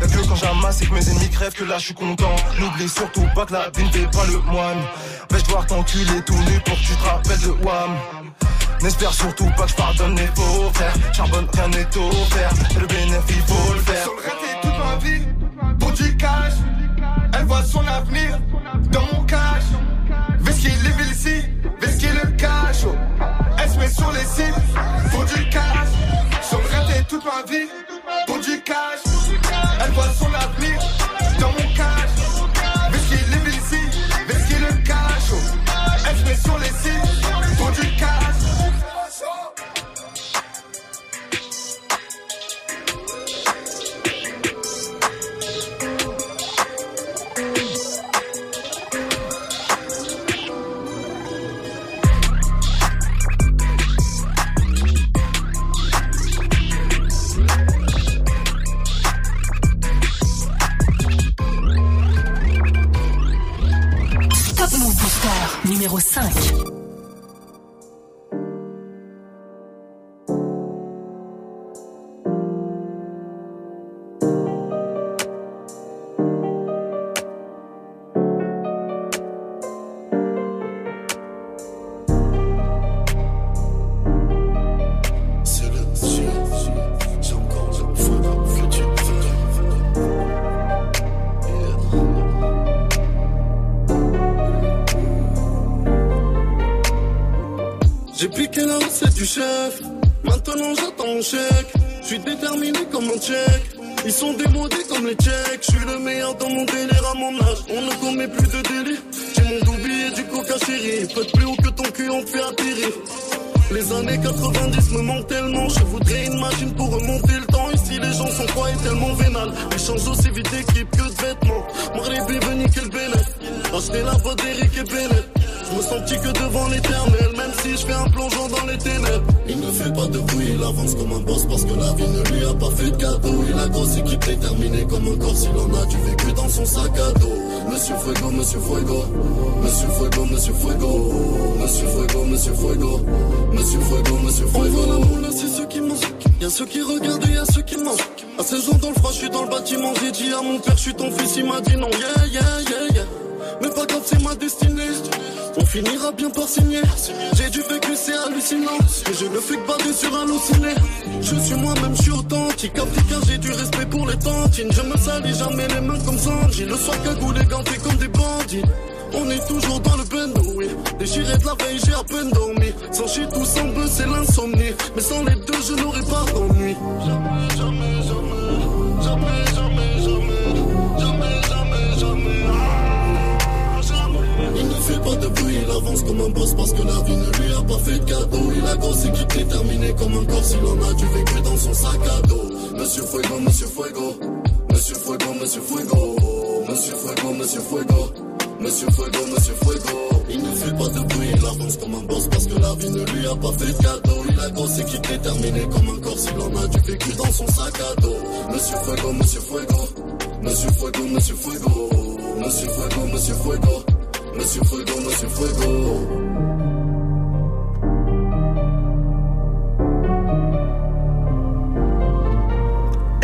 Y'a que quand j'amasse et que mes ennemis crèvent que là je suis content. N'oublie surtout pas que la vie ne fait pas le moine. Vais-je devoir t'enculer tout nu pour que tu te rappelles de Wam. N'espère surtout pas que je pardonne les faux frères. Charbonne, rien n'est offert. Et le bénéfice, faut le faire. Sur le toute ma vie, pour du cash. Elle voit son avenir dans mon cash. Vesquille les villes ici, vesquille le cash. Sur les sites pour du cash. Le toute ma vie pour du cash. I'm. pas de il avance comme un boss parce que la vie ne lui a pas fait de cadeau. Il a grosse équipe déterminée comme un corps, il en a du vécu dans son sac à dos. Monsieur Fuego, Monsieur Fuego, Monsieur Fuego, Monsieur Fuego, Monsieur Fuego, Monsieur Fuego, Monsieur Fuego, Monsieur Fuego. On l'amour, là c'est ceux qui mangent. Y'a ceux qui regardent et y'a ceux qui mangent. À 16 ans dans le froid, je suis dans le bâtiment. J'ai dit à mon père, je suis ton fils, il m'a dit non. Yeah, yeah, yeah, yeah. Mais pas grave, c'est ma destinée. On finira bien par signer. J'ai du vécu, c'est hallucinant. Et je ne fais que bander sur halluciné. Je suis moi-même, je suis authentique. Africain, j'ai du respect pour les tantines. Je me salis jamais les mains comme Sanji. Le soir, cagoulé, ganté comme des bandits. On est toujours dans le bendo, oui. Déchiré de la veille, j'ai à peine dormi. Sans chier tout sans bleu, c'est l'insomnie. Mais sans les deux, je n'aurais pas d'ennui. jamais, jamais, jamais, jamais. jamais. pas de vue, il avance comme un boss parce que la vie ne lui a pas fait de cadeau. Il a grossi qui déterminé comme un corps, s'il en a du vécu dans son sac à dos. Monsieur Fuego, Monsieur Fuego, Monsieur Fuego, Monsieur Fuego, Monsieur Fuego, Monsieur Fuego, Monsieur Fuego, Monsieur Fuego. Il ne fait pas de bruit, il avance comme un boss parce que la vie ne lui a pas fait de cadeau. Il a grossi qui déterminé comme un corps, s'il en a du vécu dans son sac à dos. Monsieur Fuego, Monsieur Fuego, Monsieur Fuego, Monsieur Fuego, Monsieur Fuego, Monsieur Fuego. Monsieur Fuego, Monsieur Fuego.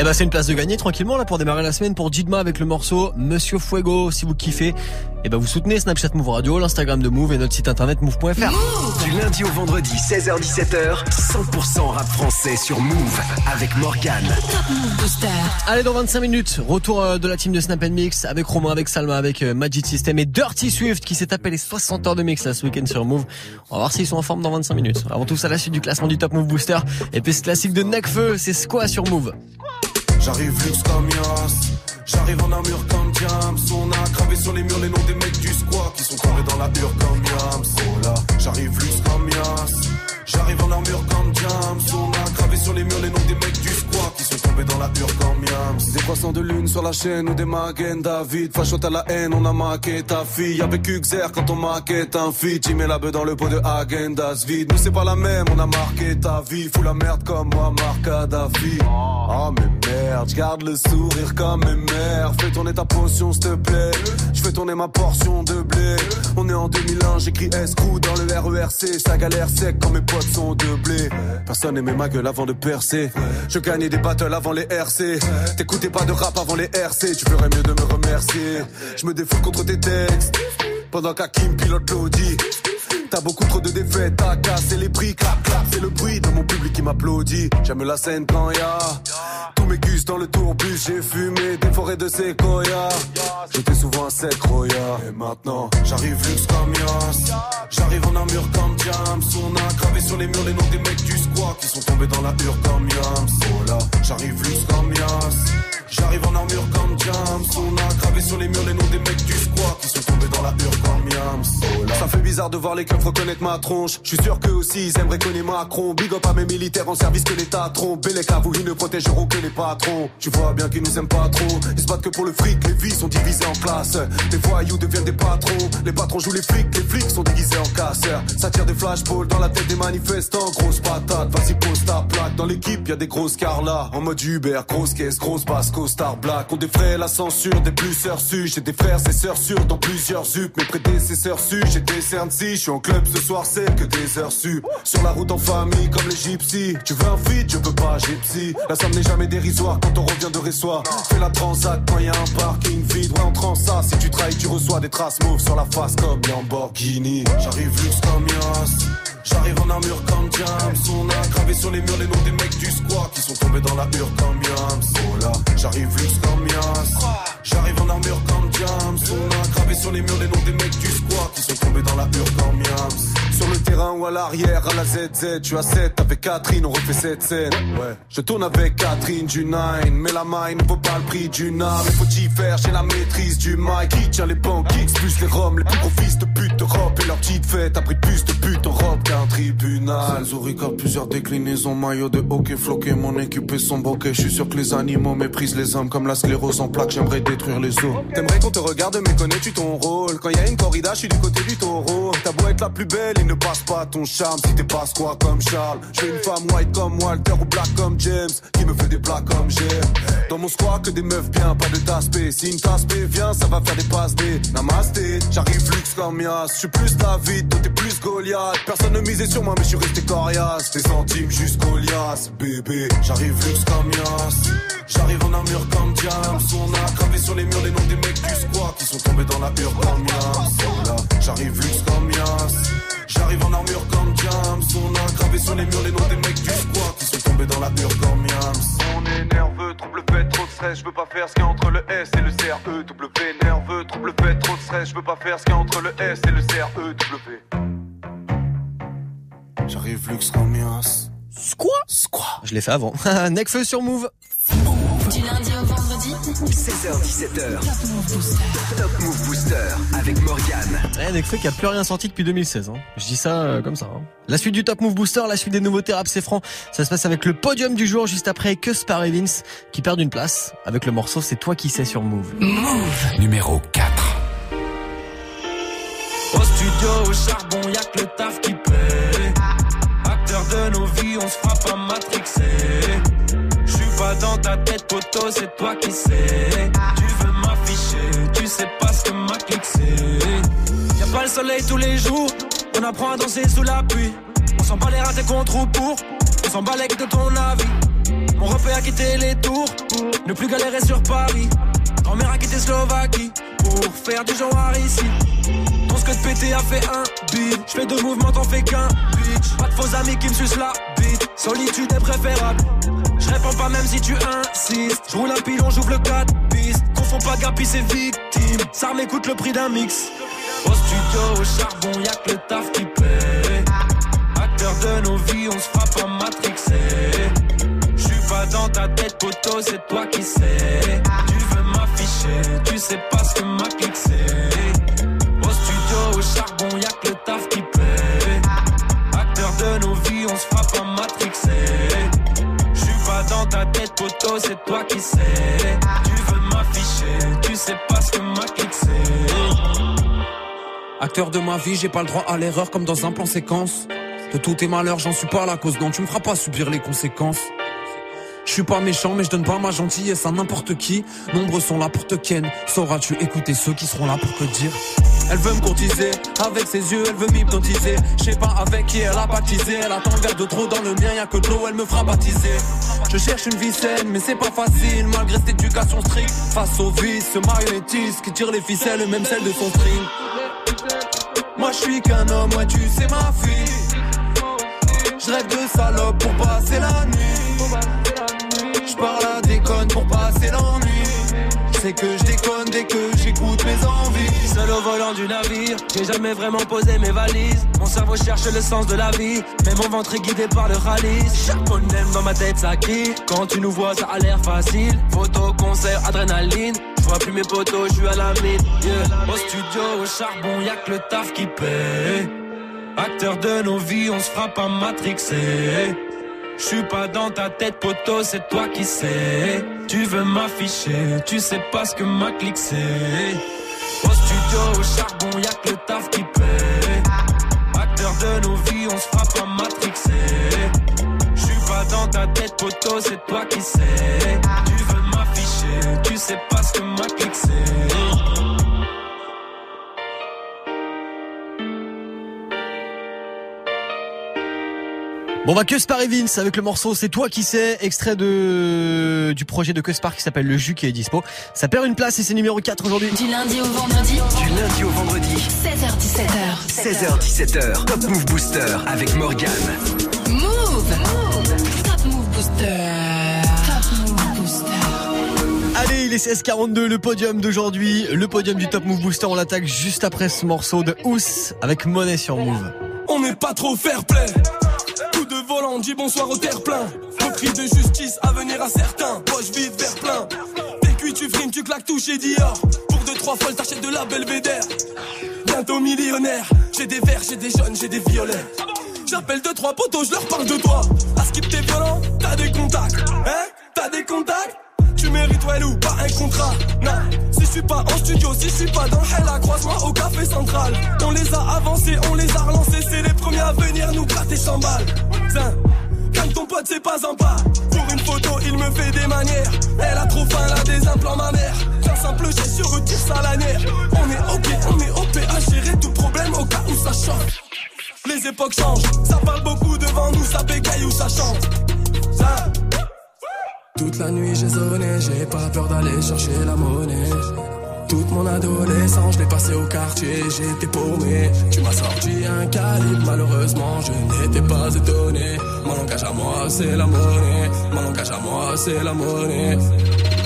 Eh ben c'est une place de gagner tranquillement là pour démarrer la semaine pour Jidma avec le morceau Monsieur Fuego. Si vous kiffez, eh ben vous soutenez Snapchat Move Radio, l'Instagram de Move et notre site internet move.fr. Du lundi au vendredi, 16h17h, 100% rap français sur Move avec Morgan. Allez dans 25 minutes, retour euh, de la team de Snap Mix avec Romain, avec Salma, avec euh, Magic System et Dirty Swift qui s'est appelé les 60 heures de mix là ce week-end sur Move. On va voir s'ils sont en forme dans 25 minutes. Avant tout ça, la suite du classement du Top Move Booster et puis ce classique de Necfeu, c'est quoi sur Move J'arrive luxe comme Yas. J'arrive en armure comme James On a gravé sur les murs les noms des mecs du squat Qui sont tombés dans la hure comme Yams. J'arrive luxe comme J'arrive en armure comme James On a gravé sur les murs les noms des mecs du squat Qui sont tombés dans la hure comme Yams. Des poissons de lune sur la chaîne ou des Magen David. Fachote à la haine, on a maqué ta fille. Avec Uxer quand on maquette un feat J'y mets la beuh dans le pot de Agendas vide. Nous c'est pas la même, on a marqué ta vie. Fous la merde comme moi, Marc Kadhafi. Oh mais merde, j'garde le sourire comme mes mères Fais tourner ta potion s'il te plaît. Je fais tourner ma portion de blé. On est en 2001, j'écris escrou dans le RERC Ça galère sec quand mes potes sont de blé. Personne aimait ma gueule avant de percer. Je gagnais des battles avant les RC T'écoutais pas de rap avant les RC Tu ferais mieux de me remercier. Je me défoule contre tes textes. Pendant qu'Hakim pilote l'audi T'as beaucoup trop de défaites, t'as cassé les prix, clap clap, c'est le bruit de mon public qui m'applaudit. J'aime la scène quand y'a tous mes gus dans le tourbus, j'ai fumé des forêts de séquoia. J'étais souvent un sec roya. Et maintenant, j'arrive luxe comme Yas. J'arrive en armure comme James. On a gravé sur les murs les noms des mecs du squat qui sont tombés dans la hure comme Yams. Oh j'arrive luxe comme Yas. J'arrive en armure comme James. On a gravé sur les murs les noms des mecs du squat qui sont tombés dans la hure comme Yams. Oh ça fait bizarre de voir les reconnaître ma tronche. Je suis sûr que aussi ils aimeraient connaître Macron. Big up à mes militaires en service que l'État trompe. Les vous, ils ne protégeront que les patrons. Tu vois bien qu'ils nous aiment pas trop. Ils se battent que pour le fric, les vies sont divisées en classes. Les voyous deviennent des patrons. Les patrons jouent les flics, les flics sont déguisés en casseurs. Ça tire des flashballs dans la tête des manifestants. Grosse patate, vas-y pose ta plaque. Dans l'équipe, y a des grosses carlas. En mode Uber, grosse caisse, grosse basse, star black. On défraie la censure des plus sœurs su. J'ai des frères et sœurs sûrs dans plusieurs zup. Mes prédécesseurs su, j'ai des cernes si. Je suis en ce soir, c'est que des heures su. Sur la route en famille comme les gypsies. Tu veux un feat, je peux pas, gypsy. La somme n'est jamais dérisoire quand on revient de Ressoir. Fais la transac quand y a un parking vide. Ouais, en ça. Si tu trahis, tu reçois des traces mauves sur la face comme Lamborghini. J'arrive luxe comme Yas. J'arrive en armure comme James. On a gravé sur les murs les noms des mecs du squat qui sont tombés dans la hure comme Yams. Oh là, j'arrive luxe comme. J'arrive en armure comme James. On a gravé sur les murs à l'arrière, à la ZZ, tu as 7 avec Catherine, on refait cette scène. Ouais, je tourne avec Catherine du 9, mais la maille ne vaut pas le prix du âme. Il faut y faire, j'ai la maîtrise du mic. Qui tient les pancakes, plus les roms, les plus gros fils de pute d'Europe. Et leur petite fête a pris plus de pute en robe qu'un tribunal. Zurich a plusieurs déclinaisons, maillot de hockey floqué, mon équipe et son bokeh. Je suis sûr que les animaux méprisent les hommes comme la sclérose en plaques, j'aimerais détruire les os. T'aimerais qu'on te regarde, mais connais-tu ton rôle? Quand y a une corrida, je suis du côté du taureau. T'as beau être la plus belle, il ne passe pas ton charme si t'es pas quoi comme Charles. J'ai une femme white comme Walter ou black comme James qui me fait des plats comme j'aime. Dans mon squat que des meufs bien, pas de tasse-p. Si une tasse-p vient, ça va faire des passes des namasté. J'arrive luxe comme Yas, je suis plus David, toi t'es plus Goliath. Personne ne misait sur moi, mais je suis resté coriace. Des centimes jusqu'au lias, bébé. J'arrive luxe comme Yas. J'arrive en armure comme James. On a gravé sur les murs les noms des mecs du squat qui sont tombés dans la hure comme. Oh j'arrive luxe comme Yas. J'arrive en armure comme James. On a gravé sur les murs les noms des mecs du squat qui sont tombés dans la hure comme Yams. On est nerveux, trouble fait, trop de stress. Je veux pas faire ce qu'il y a entre le S et le CRE. W nerveux, trouble fait, trop de stress. Je veux pas faire ce qu'il y a entre le S et le CRE. W. J'arrive luxe comme Yas. Quoi Quoi Je l'ai fait avant. *laughs* Necfeu sur Move. Du lundi au vendredi 16h17h. Top Move Booster avec Morgan. Ouais, Necfeu qui a plus rien sorti depuis 2016. Hein. Je dis ça euh, comme ça. hein. La suite du Top Move Booster, la suite des nouveautés rap c'est franc. Ça se passe avec le podium du jour juste après que Spar Vince qui perdent une place avec le morceau C'est toi qui sais sur Move. Move numéro 4. Au studio, au charbon, y'a que le taf qui paie. Acteur de nos vies, on se frappe à matrixer. Dans ta tête, poteau, c'est toi qui sais. Tu veux m'afficher, tu sais pas ce que ma clique c'est. Y'a pas le soleil tous les jours, on apprend à danser sous la pluie. On s'en bat les ratés contre ou pour, on s'en bat les de ton avis. Mon repère a quitté les tours ne plus galérer sur Paris. Grand-mère a quitté Slovaquie pour faire du genre ici. Ton scud pété a fait un beat. Je fais deux mouvements, t'en fais qu'un bitch. Pas de faux amis qui me sucent la bite. Solitude est préférable. Réponds pas même si tu insistes. Je roule un pilon, j'ouvre le 4 pistes. Confonds pas Gapi, c'est victime. Ça m'écoute le prix d'un mix. Au studio, au charbon, y'a que le taf qui paie. Acteur de nos vies, on se frappe en matrixé. J'suis pas dans ta tête, poteau, c'est toi qui sais. Tu veux m'afficher, tu sais pas ce que ma clique. Au studio, au charbon, y'a que le taf qui ta tête, poteau, c'est toi qui sais. Tu veux m'afficher, tu sais pas ce que ma clique c'est. Acteur de ma vie, j'ai pas le droit à l'erreur comme dans un plan séquence. De tous tes malheurs, j'en suis pas la cause, non, tu me feras pas subir les conséquences. Je suis pas méchant, mais je donne pas ma gentillesse à n'importe qui. Nombreux sont là pour te ken. Sauras-tu écouter ceux qui seront là pour te dire? Elle veut me courtiser, avec ses yeux, elle veut m'hypnotiser. Je sais pas avec qui elle a baptisé. Elle attend le verre de trop dans le mien, y'a que de l'eau, elle me fera baptiser. Je cherche une vie saine, mais c'est pas facile, malgré cette éducation stricte. Face au vice, ce marionnettiste qui tire les ficelles, même celle de son string. Moi je suis qu'un homme, ouais tu sais ma fille. Je rêve de salope pour passer la nuit. Je parle à déconne pour passer l'ennui. C'est que je déconne dès que j'écoute mes envies. Seul au volant du navire, j'ai jamais vraiment posé mes valises. Mon cerveau cherche le sens de la vie, mais mon ventre est guidé par le rallye. Chaque dans ma tête ça crie. Quand tu nous vois, ça a l'air facile. Photo, concert, adrénaline. Je vois plus mes potos, je à la mine. Au studio, au charbon, y'a que le taf qui paie. Acteur de nos vies, on se frappe à matrixer. Je suis pas dans ta tête, poteau, c'est toi qui sais. Tu veux m'afficher, tu sais pas ce que ma clique c'est. Au studio, au charbon, y'a que le taf qui paie. Acteur de nos vies, on se frappe à matrixer. Je suis pas dans ta tête, poteau, c'est toi qui sais. Tu veux m'afficher, tu sais pas ce que ma clique c'est. Bon bah Cuspar et Vince avec le morceau C'est toi qui sais, extrait de du projet de Cuspar qui s'appelle Le Jus qui est dispo. Ça perd une place et c'est numéro 4 aujourd'hui. Du lundi au vendredi. Du lundi au vendredi. 16h17h. 16h17h. Top Move Booster avec Morgan. Move. Top Move Booster. Top Move Booster. Allez, il est 16h42, le podium d'aujourd'hui, le podium du Top Move Booster, on l'attaque juste après ce morceau de Ous avec Monnaie sur Move. On n'est pas trop fair play. Volant, dis bonsoir au terre-plein. Repris de justice à venir à certains. Poche vide, verre plein. T'es cuit, tu frimes, tu claques tout chez Dior. Pour deux, trois folles, t'achètes de la belvédère. Bientôt millionnaire. J'ai des verts, j'ai des jaunes, j'ai des violets. J'appelle deux, trois potos, je leur parle de toi. À skip t'es violent, t'as des contacts. Hein? T'as des contacts? Tu mérites ouais ou pas un contrat? Non, si je suis pas en studio, si je suis pas dans Hella Croise-moi au café central On les a avancés, on les a relancés C'est les premiers à venir nous gratter 100 balles Calme ton pote, c'est pas un pas Pour une photo, il me fait des manières. Elle a trop faim, elle a des implants ma mère Qu'un simple geste, je retire sa lanière. On est ok, on est OP à gérer tout problème au cas où ça change. Les époques changent, ça parle beaucoup devant nous, ça bégaye ou ça chante toute la nuit j'ai zoné, j'ai pas peur d'aller chercher la monnaie. Toute mon adolescence, je l'ai passé au quartier, j'étais paumé. Tu m'as sorti un calibre, malheureusement, je n'étais pas étonné. Mon langage à moi, c'est la monnaie. Mon langage à moi, c'est la monnaie.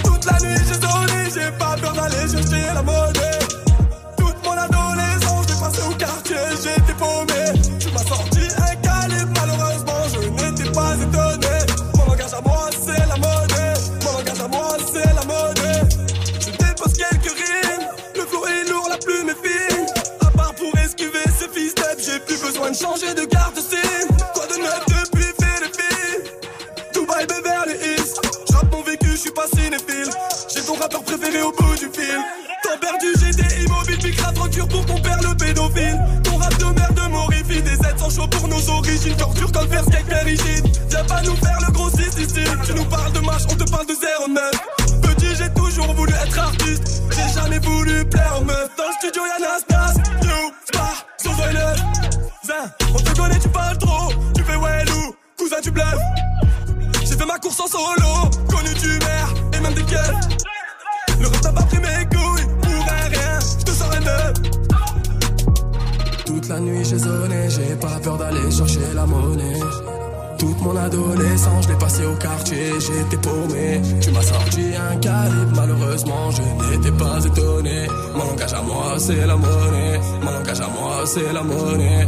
Toute la nuit j'ai zoné, j'ai pas peur d'aller chercher la monnaie. Toute mon adolescence, je l'ai passé au quartier, j'étais paumé. Besoin de changer de carte SIM. Quoi de neuf depuis Philippines? Dubaï, Beverly Hills. J'rappe mon vécu, j'suis pas cinéphile. J'ai ton rappeur préféré au bout du fil. Temps perdu, j'étais immobile, puis grave cure pour ton père le pédophile. Ton rap de merde m'horrifie, des aides sans chaud pour nos origines. Torture comme faire skate rigide. Viens pas nous faire le gros ici. Tu nous parles de match, on te parle de 09. Petit, j'ai toujours voulu être artiste. J'ai jamais voulu plaire aux. Dans le studio, y'a on te connaît, tu parles trop. Tu fais ouais, loup, cousin, tu bluffes. J'ai fait ma course en solo, connu du maire et même des gueules. Le reste pas pris mes couilles pour rien. Je te sors un neuf. Toute la nuit, j'ai zoné. J'ai pas peur d'aller chercher la monnaie. Toute mon adolescence, je l'ai passé au quartier, j'étais paumé. Tu m'as sorti un calibre, malheureusement, je n'étais pas étonné. Mon langage à moi, c'est la monnaie. Mon langage à moi, c'est la monnaie.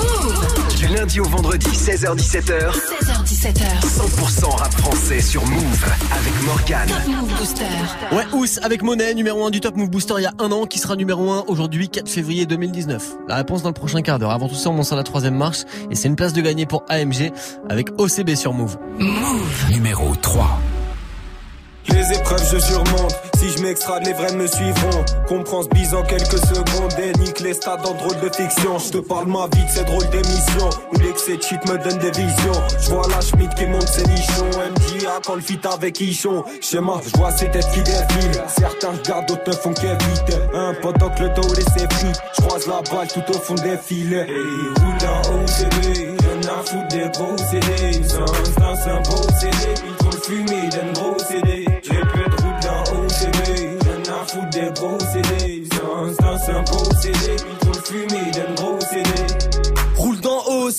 Lundi au vendredi, 16h17h. 16h17h. 100% rap français sur Move avec Morgan. Top Move Booster. Ouais, Ous avec Money, numéro 1 du Top Move Booster il y a un an, qui sera numéro 1 aujourd'hui 4 février 2019. La réponse dans le prochain quart d'heure. Avant tout ça, on monte à la troisième marche et c'est une place de gagner pour AMG avec OCB sur Move. Numéro 3. Les épreuves je surmonte, si je m'extrade les vrais me suivront. Comprends ce bise en quelques secondes. Et nique les stades en drôle de fiction. Je te parle ma vie de ces drôles d'émissions Où l'excès de shit me donne des visions. Je vois la Schmidt qui monte ses nichons. MJA quand le fit avec Ichon. Schéma, je vois ces têtes qui défilent. Certains regardent, d'autres ne font qu'éviter. Un pendant que le dos laissé free Je croise la balle tout au fond des filets. Et roule en OCB, j'en ai à foutre des gros CD un CD, ils fumer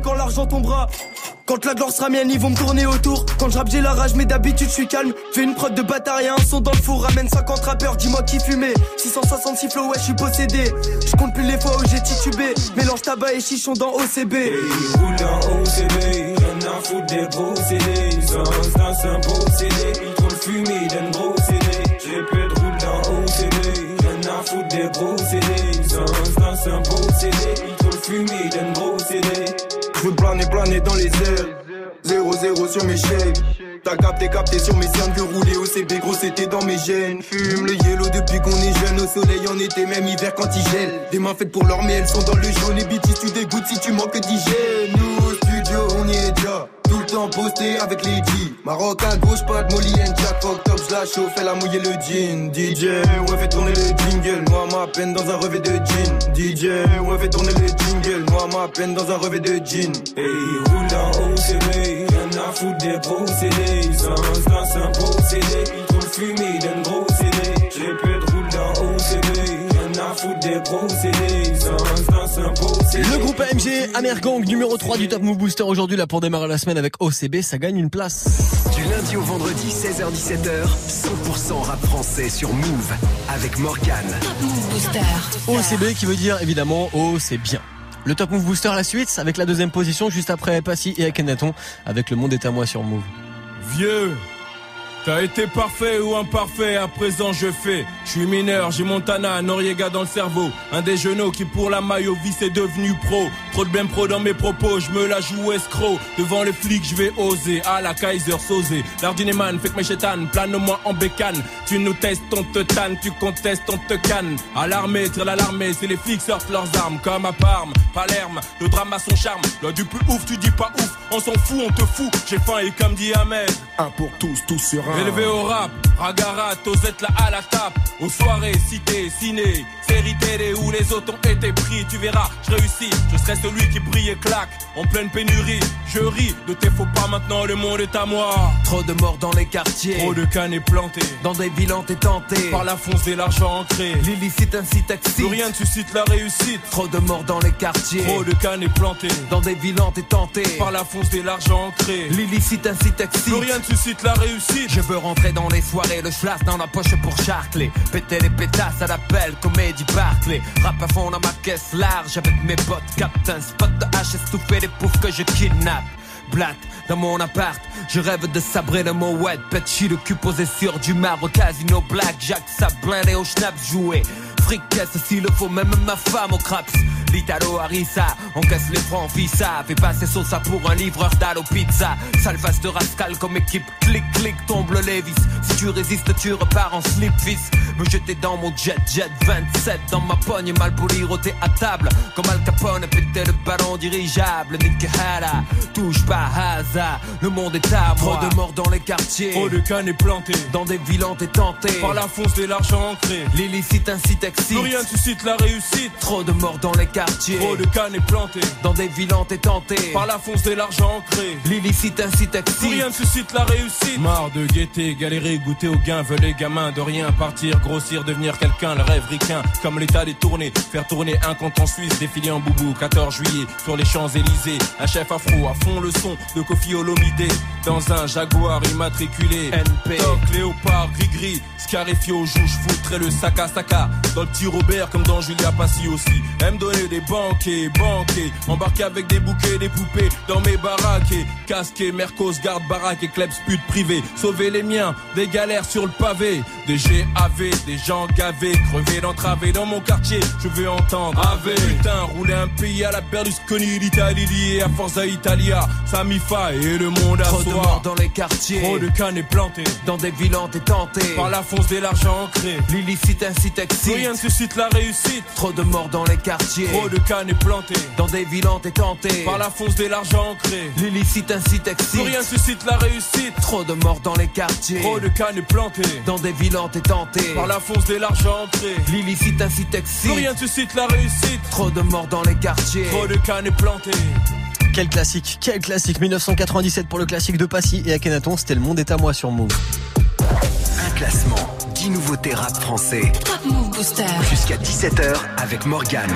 quand l'argent tombera. Quand la gloire sera mienne, ils vont me tourner autour. Quand je rappe, j'ai la rage, mais d'habitude, je suis calme. Fais une prod de bâtard et un son dans le four. Ramène 50 rappeurs, dis-moi qui fumait. 666 flow, ouais, je suis possédé. Je compte plus les fois où j'ai titubé. Mélange tabac et chichon dans OCB. Hey, roule dans OCB. Ai à foutre des gros CD. Sans c'est un beau CD. Ils trop le fumer d'un gros CD. J'ai peu de roule dans OCB. Ai à foutre des gros CD. Sans c'est un beau CD. Ils trop le fumer d'un. Planer, planer dans les airs. 0-0 sur mes shapes. T'as capté, capté sur mes cernes que rouler au CB, gros c'était dans mes gènes. Fume le yellow depuis qu'on est jeune, au soleil en été, même hiver quand il gèle. Des mains faites pour l'or, mais elles sont dans le jaune. Les bêtises, tu dégoûtes si tu manques d'hygiène. Nous au studio, on y est déjà. Avec les G. Maroc à gauche, pas de Molly and Jack. Fuck top, j'la chauffe, elle a mouillé le jean. DJ, ouais, fait tourner le jingle. Moi, ma peine dans un revêt de jean. DJ, ouais, fait tourner le jingle. Moi, ma peine dans un revêt de jean. Hey, roule dans OCB. Y'en a foutre des CD. Sans c'est un. Puis trop le fumer d'un gros CD. J'ai peu de roule dans OCB. Y'en a foutre des gros Le groupe AMG Amergang numéro 3 du Top Move Booster aujourd'hui là pour démarrer la semaine avec OCB, ça gagne une place. Du lundi au vendredi, 16h17h, 100% rap français sur Move avec Morgan. OCB qui veut dire évidemment oh c'est bien. Le Top Move Booster la suite avec la deuxième position juste après Passy et Akhenaton avec Le Monde est à moi sur Move. Vieux, t'as été parfait ou imparfait, à présent je fais. Je suis mineur, j'ai Montana, Noriega dans le cerveau. Un des genoux qui pour la maillot vie c'est devenu pro. Trop de bien pro dans mes propos, je me la joue escroc. Devant les flics, je vais oser. À la Kaiser, Sosé. L'ardineman, fait que mes chétanes, plane-moi en bécane. Tu nous testes, on te tanne, tu contestes, on te canne. À l'armée, tire l'alarmée, c'est les flics sortent leurs armes. Comme à Parme, Palerme, le drame a son charme. Là du plus ouf, tu dis pas ouf, on s'en fout, on te fout. J'ai faim et comme dit Ahmed. Un pour tous, tous sur un. Élevé au rap, Ragarat, Osette là à la tape. Aux soirées, cité, ciné, série télé où les autres ont été pris. Tu verras, je réussis, je serai celui qui brille et claque. En pleine pénurie, je ris de tes faux pas maintenant, le monde est à moi. Trop de morts dans les quartiers. Trop de cannes plantées. Dans des villes t'es tenté. Par la fonce et l'argent ancré. L'illicite incite excite. Plus rien ne suscite la réussite. Trop de morts dans les quartiers. Trop de cannes plantées. Dans des villes t'es tenté. Par la fonce et l'argent ancré. L'illicite incite excite. Plus rien ne suscite la réussite. Je veux rentrer dans les soirées, le schlass dans la poche pour charcler. Péter les pétasses à l'appel, comédie Barclay. Rap à fond dans ma caisse large avec mes potes. Captain spot de H, estouffé les poufs que je kidnappe. blattes dans mon appart. Je rêve de sabrer le mot wet, petit le cul posé sur du marbre, casino black, Jack, ça blindé au schnaps joué. Fric, s'il le faut, même ma femme au craps. L'Italo Harissa, on casse les francs, ça Fait passer ça pour un livreur d'Allo Pizza. Salvas de rascal comme équipe, clic, clic, tombe le Levis. Si tu résistes, tu repars en slip, fils. Me jeter dans mon jet, jet 27 dans ma pogne, mal poli, roté à table. Comme Al Capone, péter le ballon dirigeable. Nick Hara, touche pas hasard, le monde est à moi. Trop de morts dans les quartiers, trop de cannes est planté. Dans des villes et tenté, par la fonce de l'argent ancré. L'illicite incite, excite. Plus rien suscite la réussite. Trop de morts dans les quartiers Trop de cannes est planté Dans des villes tenté Par la fonce de l'argent ancré. L'illicite incite Plus rien ne suscite la réussite. Marre de guetter, galérer, goûter au gain Veulent les gamins de rien partir, grossir, devenir quelqu'un Le rêve ricain, comme l'état détourné Faire tourner un compte en Suisse, défiler en boubou 14 juillet, sur les Champs-Élysées. Un chef afro à fond le son de Kofi Olomide. Dans un Jaguar immatriculé. NP Toc, léopard, gris-gris Scarifié aux joues, je le sac à sac Dans le petit Robert comme dans Julia Passy aussi. Aime donner des banquets, banquets. Embarqué avec des bouquets, des poupées Dans mes baraques et casqué, Mercos, garde baraque et clubs pute privé Sauver les miens, des galères sur le pavé. Des GAV, des gens gavés Crevés d'entraver dans mon quartier. Je veux entendre AV Putain, rouler un pays à la Berlusconi L'Italie liée à Forza Italia. Samifa et le monde à Trop de morts dans les quartiers. Trop de cannes plantés Dans des villes et tentés Par la fonce de l'argent ancré L'illicite incite excite Rien ne suscite la réussite. Trop de morts dans les quartiers. Trop de cannes est planté Dans des villes et tentés Par la fonce de l'argent ancré L'illicite incite excite Plus rien suscite la réussite. Trop de morts dans les quartiers. Trop de cannes est planté Dans des villes et tentés Par la fonce de l'argent ancré L'illicite incite excite Plus rien suscite la réussite. Trop de morts dans les quartiers. Trop de cannes est planté quel classique, quel classique. 1997 pour le classique de Passy et Akhenaton, c'était le monde est à moi sur Move. Un classement, 10 nouveautés rap français. Top Move Booster. Jusqu'à 17h avec Morgane.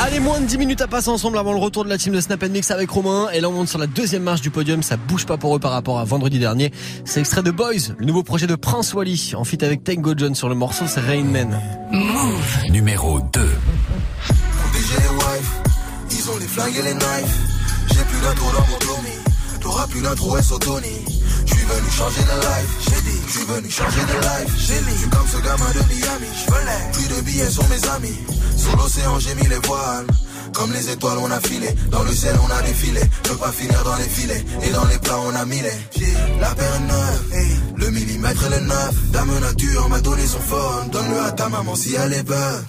Allez, moins de 10 minutes à passer ensemble avant le retour de la team de Snap Mix avec Romain. Et là, on monte sur la deuxième marche du podium. Ça bouge pas pour eux par rapport à vendredi dernier. C'est extrait de Boys, le nouveau projet de Prince Wally, en fit avec Tango John sur le morceau, c'est Rain Man. Move. Numéro 2. DJ wife, ils ont les flingues et les knives. J'ai plus d'intro dans mon Tommy. T'auras plus d'intro et. J'suis venu changer de life. J'ai dit, j'suis venu changer de life. J'ai mis, j'suis comme ce gamin de Miami. J'venais, plus de billets sur mes amis. Sur l'océan, j'ai mis les voiles. Comme les étoiles, on a filé. Dans le ciel, on a défilé. Je pas finir dans les filets. Et dans les plats, on a mis les. La paire neuve. Le millimètre le neuf. Dame nature m'a donné son phone. Donne-le à ta maman si elle est bonne.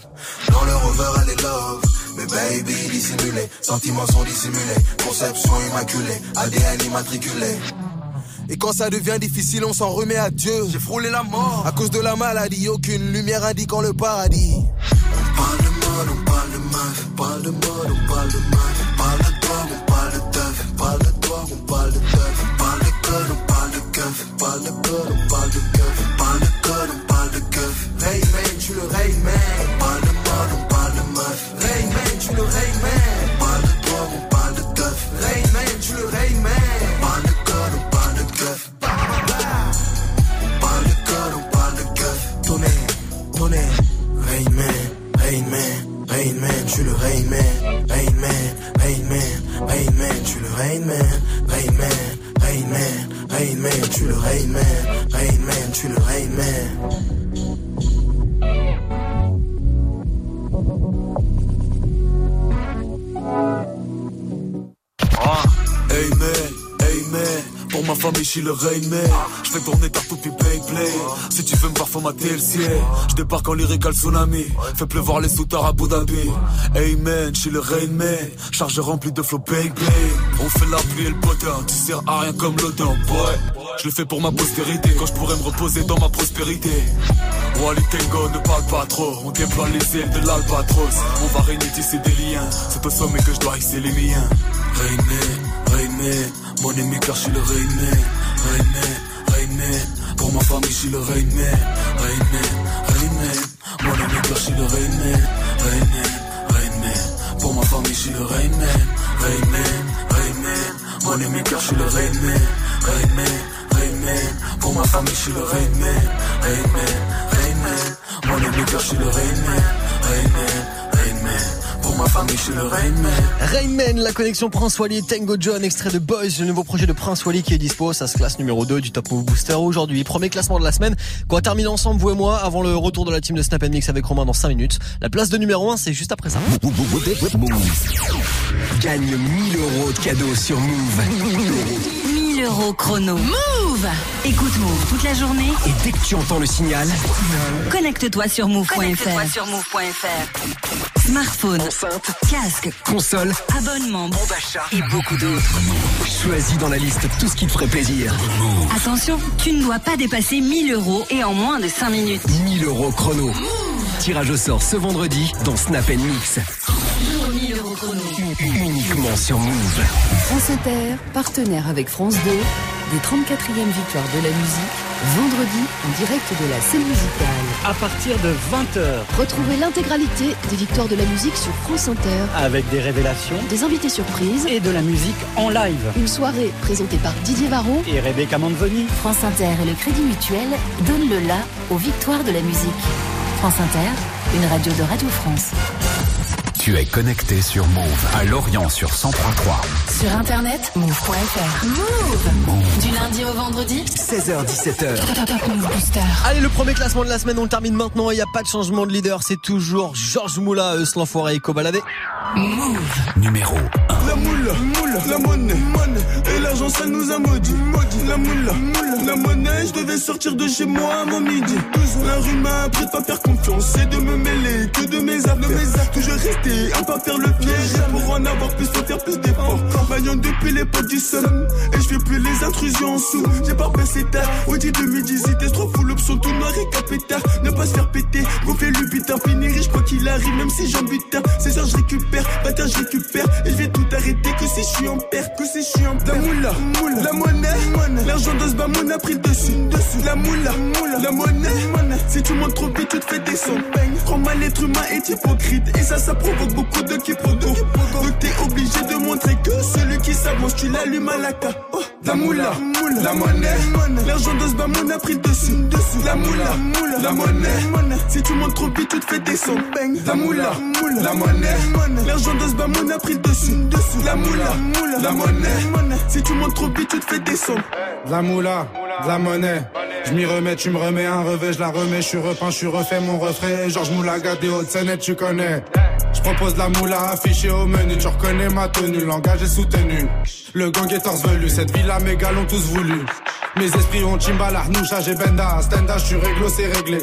Dans le rover, elle est love. Mais baby, dissimulé, sentiments sont dissimulés, conception immaculée, ADN immatriculé. Et quand ça devient difficile, on s'en remet à Dieu. J'ai frôlé la mort. À cause de la maladie, aucune lumière indiquant le paradis. On parle de mode, on parle de meuf. On parle mode, on parle de meuf. On parle de drogue, on parle de teuf. On parle de drogue, on parle de teuf. On parle de code, on parle de keuf. On parle de code, on parle de keuf. On parle de code, on parle de keuf. Rayman, tu le Rayman. On parle de mode, on parle de meuf. Rayman, tu le Rayman. On parle de drogue, on parle de teuf. Rayman, tu le Rayman. Rayman, Rayman, Rayman, tu le Rayman. Rayman, Rayman, Rayman, tu le Rayman. Rayman, Rayman, Rayman, tu le Rayman. Rayman, tu le Rayman. Ma famille je suis le Rain Man Je fais tourner partout puis play play Si tu veux me voir faut le ciel Je débarque en lyrical tsunami. Fais pleuvoir les soutards à Abu Dhabi. Man, je suis le Rain Man Charge remplie de flow bang On fait la pluie et le potin Tu sers à rien comme l'odeur. Boy Je le fais pour ma postérité Quand je pourrais me reposer dans ma prospérité. Wally Tango ne parle pas trop On déploie les ailes de l'albatros. On va régner tisser des liens C'est au sommet que je dois hisser les miens. Rain Mon ennemi car je suis le Rain Man Rain Man, Rain Man Pour ma famille je suis le Rain Man Rain Man, Rain Man Mon ennemi car je suis le Rain Man Rain Man, Rain Man Pour ma famille je suis le Rain Man Rain Man, Rain Man Mon ennemi car le Rain Man Rain Man, Rain Man Pour ma famille je le Rain Man Rain Man, Rain Man Mon ennemi car le Rain Man ma famille, je suis le Rain Man. Rainman, la connexion Prince Wally, Tango John, extrait de Boys, le nouveau projet de Prince Wally qui est dispo, ça se classe numéro 2 du Top Move Booster aujourd'hui. Premier classement de la semaine, qu'on va terminer ensemble, vous et moi, avant le retour de la team de Snap Mix avec Romain dans 5 minutes. La place de numéro 1, c'est juste après ça. Gagne 1000 euros de cadeaux sur Move. 1000 euros chrono. Move Écoute Move toute la journée. Et dès que tu entends le signal, Connecte-toi sur move.fr. Connecte-toi sur move.fr. Smartphone, enceinte, casque, console, abonnement, bon d'achat et beaucoup d'autres. choisis dans la liste tout ce qui te ferait plaisir. Attention, tu ne dois pas dépasser 1000 euros et en moins de 5 minutes. 1000 euros chrono. Tirage au sort ce vendredi dans Snap Mix. 1000 euros chrono. Uniquement sur Move. France Inter, partenaire avec France 2, des 34e victoires de la musique, vendredi en direct de la scène musicale. À partir de 20h, Retrouvez l'intégralité des victoires de la musique sur France Inter, avec des révélations des invités surprises, et de la musique en live. une soirée présentée par Didier Varro, Et Rebecca Manzoni. France Inter et le Crédit Mutuel donnent le la aux victoires de la musique. France Inter, une radio de Radio France. Tu es connecté sur Move à Lorient sur 1033. Sur Internet, move.fr. Move Du lundi au vendredi, 16h17h. Top Move Booster. Allez, le premier classement de la semaine, on le termine maintenant. Il n'y a pas de changement de leader. C'est toujours Georges Moula, Eus l'enfoiré et Cobaladé. Move. Numéro 1. La moula, moula, la. Et l'argent, ça nous a maudit. maudit. La moula, moula, la monnaie. Je devais sortir de chez moi avant midi. La rue m'a appris de pas faire confiance et de me mêler que de mes affaires. De mes actes, je restais à pas faire le piège. Et pour en avoir plus, faut faire plus d'efforts. Bagnon depuis l'époque du seul. Et je fais plus les intrusions en sous. J'ai pas baissé tard. Au dit de midi, c'était trop fou. L'option tout noir et capétard. Ne pas se faire péter. Gonfler le butin, finir riche quoi qu'il arrive. Même si j'en butin. C'est ça, je récupère. Bâtard, je récupère. Et je vais tout arrêter que si je suis en perte. Que si je suis en perte. La moula, moula, la monnaie. L'argent de ce bamoun a pris le dessus. dessus. La moula, moula, la monnaie. Si tu montes trop vite, tu te fais descendre. Prends mal l'être humain est hypocrite. Et ça, ça provoque beaucoup de quiproquos. Donc t'es obligé de montrer que celui qui s'avance, tu l'allumes à la ca. Oh, la moula, la monnaie. L'argent de ce bamoun a pris le dessus. dessus. La moula, la monnaie. Si tu montes trop vite, tu te fais descendre. La moula, la monnaie. L'argent de ce bamoun a pris le dessus. dessus. La moula, la monnaie. Si tu montes trop vite, tu te fais descendre. De la moula, la monnaie. Je m'y remets, tu me remets un revêt, je la remets, je suis repeint, je suis refait mon refrain. Georges Moulaga des Hauts-de-Seine, tu connais. Je propose la moula affichée au menu, tu reconnais ma tenue, le langage est soutenu. Le gang est torse velu, cette villa mes gars l'ont tous voulu. Mes esprits ont Chimbala, Arnoucha, j'ai Benda, Stenda, je suis réglo, c'est réglé.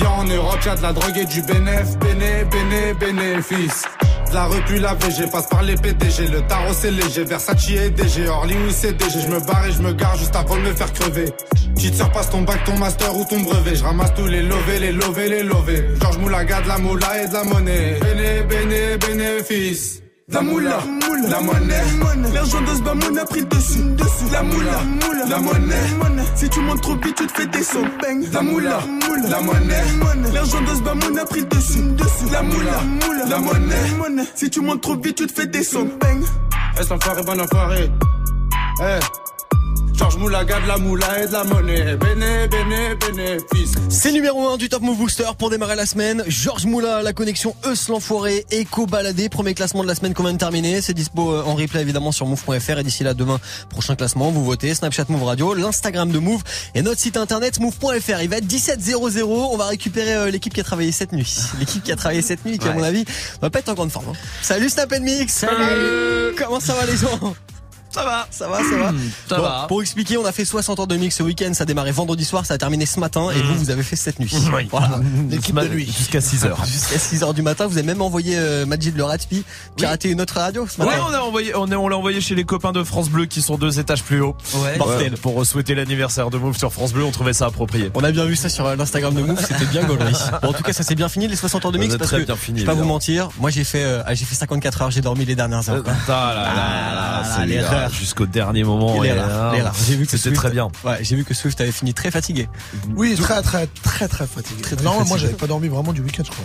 Viens en Europe, y'a de la drogue et du bénéf, béné, béné, bénéfice. De la repu la VG, passe par les PDG, le tarot c'est léger, Versace et DG, Orly ou CDG, je me barre et je me gare juste avant de me faire crever. Tu te surpasses ton bac, ton master ou ton brevet, je ramasse tous les lovés, les lovés, les lovés. Georges Moulaga, de la moula et de la monnaie. Béné, béné, bénéfice. La moula, la monnaie, l'argent de ce bamoun a pris dessus. La moula, la monnaie, si tu montes trop vite, tu te fais descendre. La moula, la monnaie, l'argent de ce bamoun a pris dessus. La moula, la monnaie, si tu montes trop vite, tu te fais descendre. Est-ce enfoiré, bon enfoiré? Eh. Georges Moulaga de la moula et de la monnaie. Béné, béné, bénéfice. C'est numéro 1 du Top Move Booster pour démarrer la semaine. Georges Moula, la connexion Eus l'enfoiré, Eco Baladé, premier classement de la semaine qu'on vient de terminer. C'est dispo euh, en replay évidemment sur move.fr et d'ici là demain, prochain classement, vous votez, Snapchat Move Radio, l'Instagram de Move et notre site internet move.fr. Il va être 17.00, on va récupérer euh, l'équipe qui a travaillé cette nuit. *laughs* L'équipe qui a travaillé cette nuit qui à Ouais. mon avis va pas être en grande forme. hein. Salut Snap Mix Salut. Comment ça va les gens? Ça va, ça va, ça va. Ça Bon, va. Pour expliquer, on a fait 60 heures de mix ce week-end. Ça a démarré vendredi soir, ça a terminé ce matin. Et vous, vous avez fait cette nuit. Oui. Voilà. L'équipe de nuit. Jusqu'à 6 heures. *laughs* Jusqu'à 6 heures du matin. Vous avez même envoyé euh, Majid le Ratspi pirater une autre radio ce Ouais, matin. on a envoyé, on, l'a envoyé chez les copains de France Bleu qui sont deux étages plus haut. Ouais. Ouais. Pour souhaiter l'anniversaire de Move sur France Bleu, on trouvait ça approprié. On a bien vu ça sur euh, l'Instagram de Move, c'était bien gaulerie. *laughs* Bon, en tout cas, ça s'est bien fini les 60 heures de mix parce très que bien fini, je vais pas vous mentir, moi j'ai fait euh, ah, j'ai fait 54 heures, j'ai dormi les dernières heures. quoi. Ah là là là là, Ah, jusqu'au dernier moment. Les et, rares, les rares. J'ai vu que C'était Swift- très bien. Ouais, j'ai vu que Swift avait fini très fatigué. Oui, très, très, très, très fatigué. Très, très non, moi, j'avais pas dormi vraiment du week-end, je crois.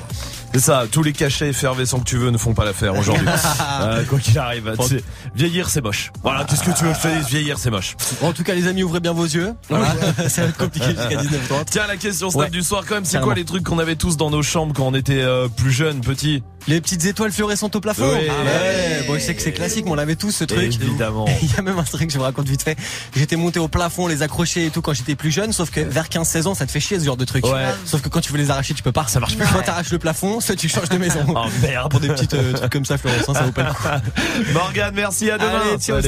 C'est ça, tous les cachets effervescents que tu veux ne font pas l'affaire aujourd'hui. *laughs* Euh, quoi qu'il arrive, tu sais, vieillir c'est moche. Voilà, qu'est-ce que tu veux que je te dise Vieillir c'est moche. En tout cas, les amis, ouvrez bien vos yeux. Voilà. *laughs* Ça va être compliqué jusqu'à 19h30. Tiens, la question snap Ouais. du soir quand même, c'est quoi les trucs qu'on avait tous dans nos chambres quand on était euh, plus jeunes, petits? Les petites étoiles fluorescentes au plafond. Oui. Ah ouais. Bon, je sais que c'est classique, mais on l'avait tous ce truc. Évidemment. *laughs* Il y a même un truc que je vous raconte vite fait. J'étais monté au plafond, les accrocher et tout quand j'étais plus jeune, sauf que vers 15-16 ans, ça te fait chier ce genre de truc. Ouais. Sauf que quand tu veux les arracher, tu peux pas. Ça marche plus. Soit t'arraches le plafond, soit tu changes de maison. *laughs* Oh merde. Pour des petites euh, trucs comme ça fluorescents, ça vaut pas le coup. *laughs* Morgane, merci, à demain. Allez, ciao,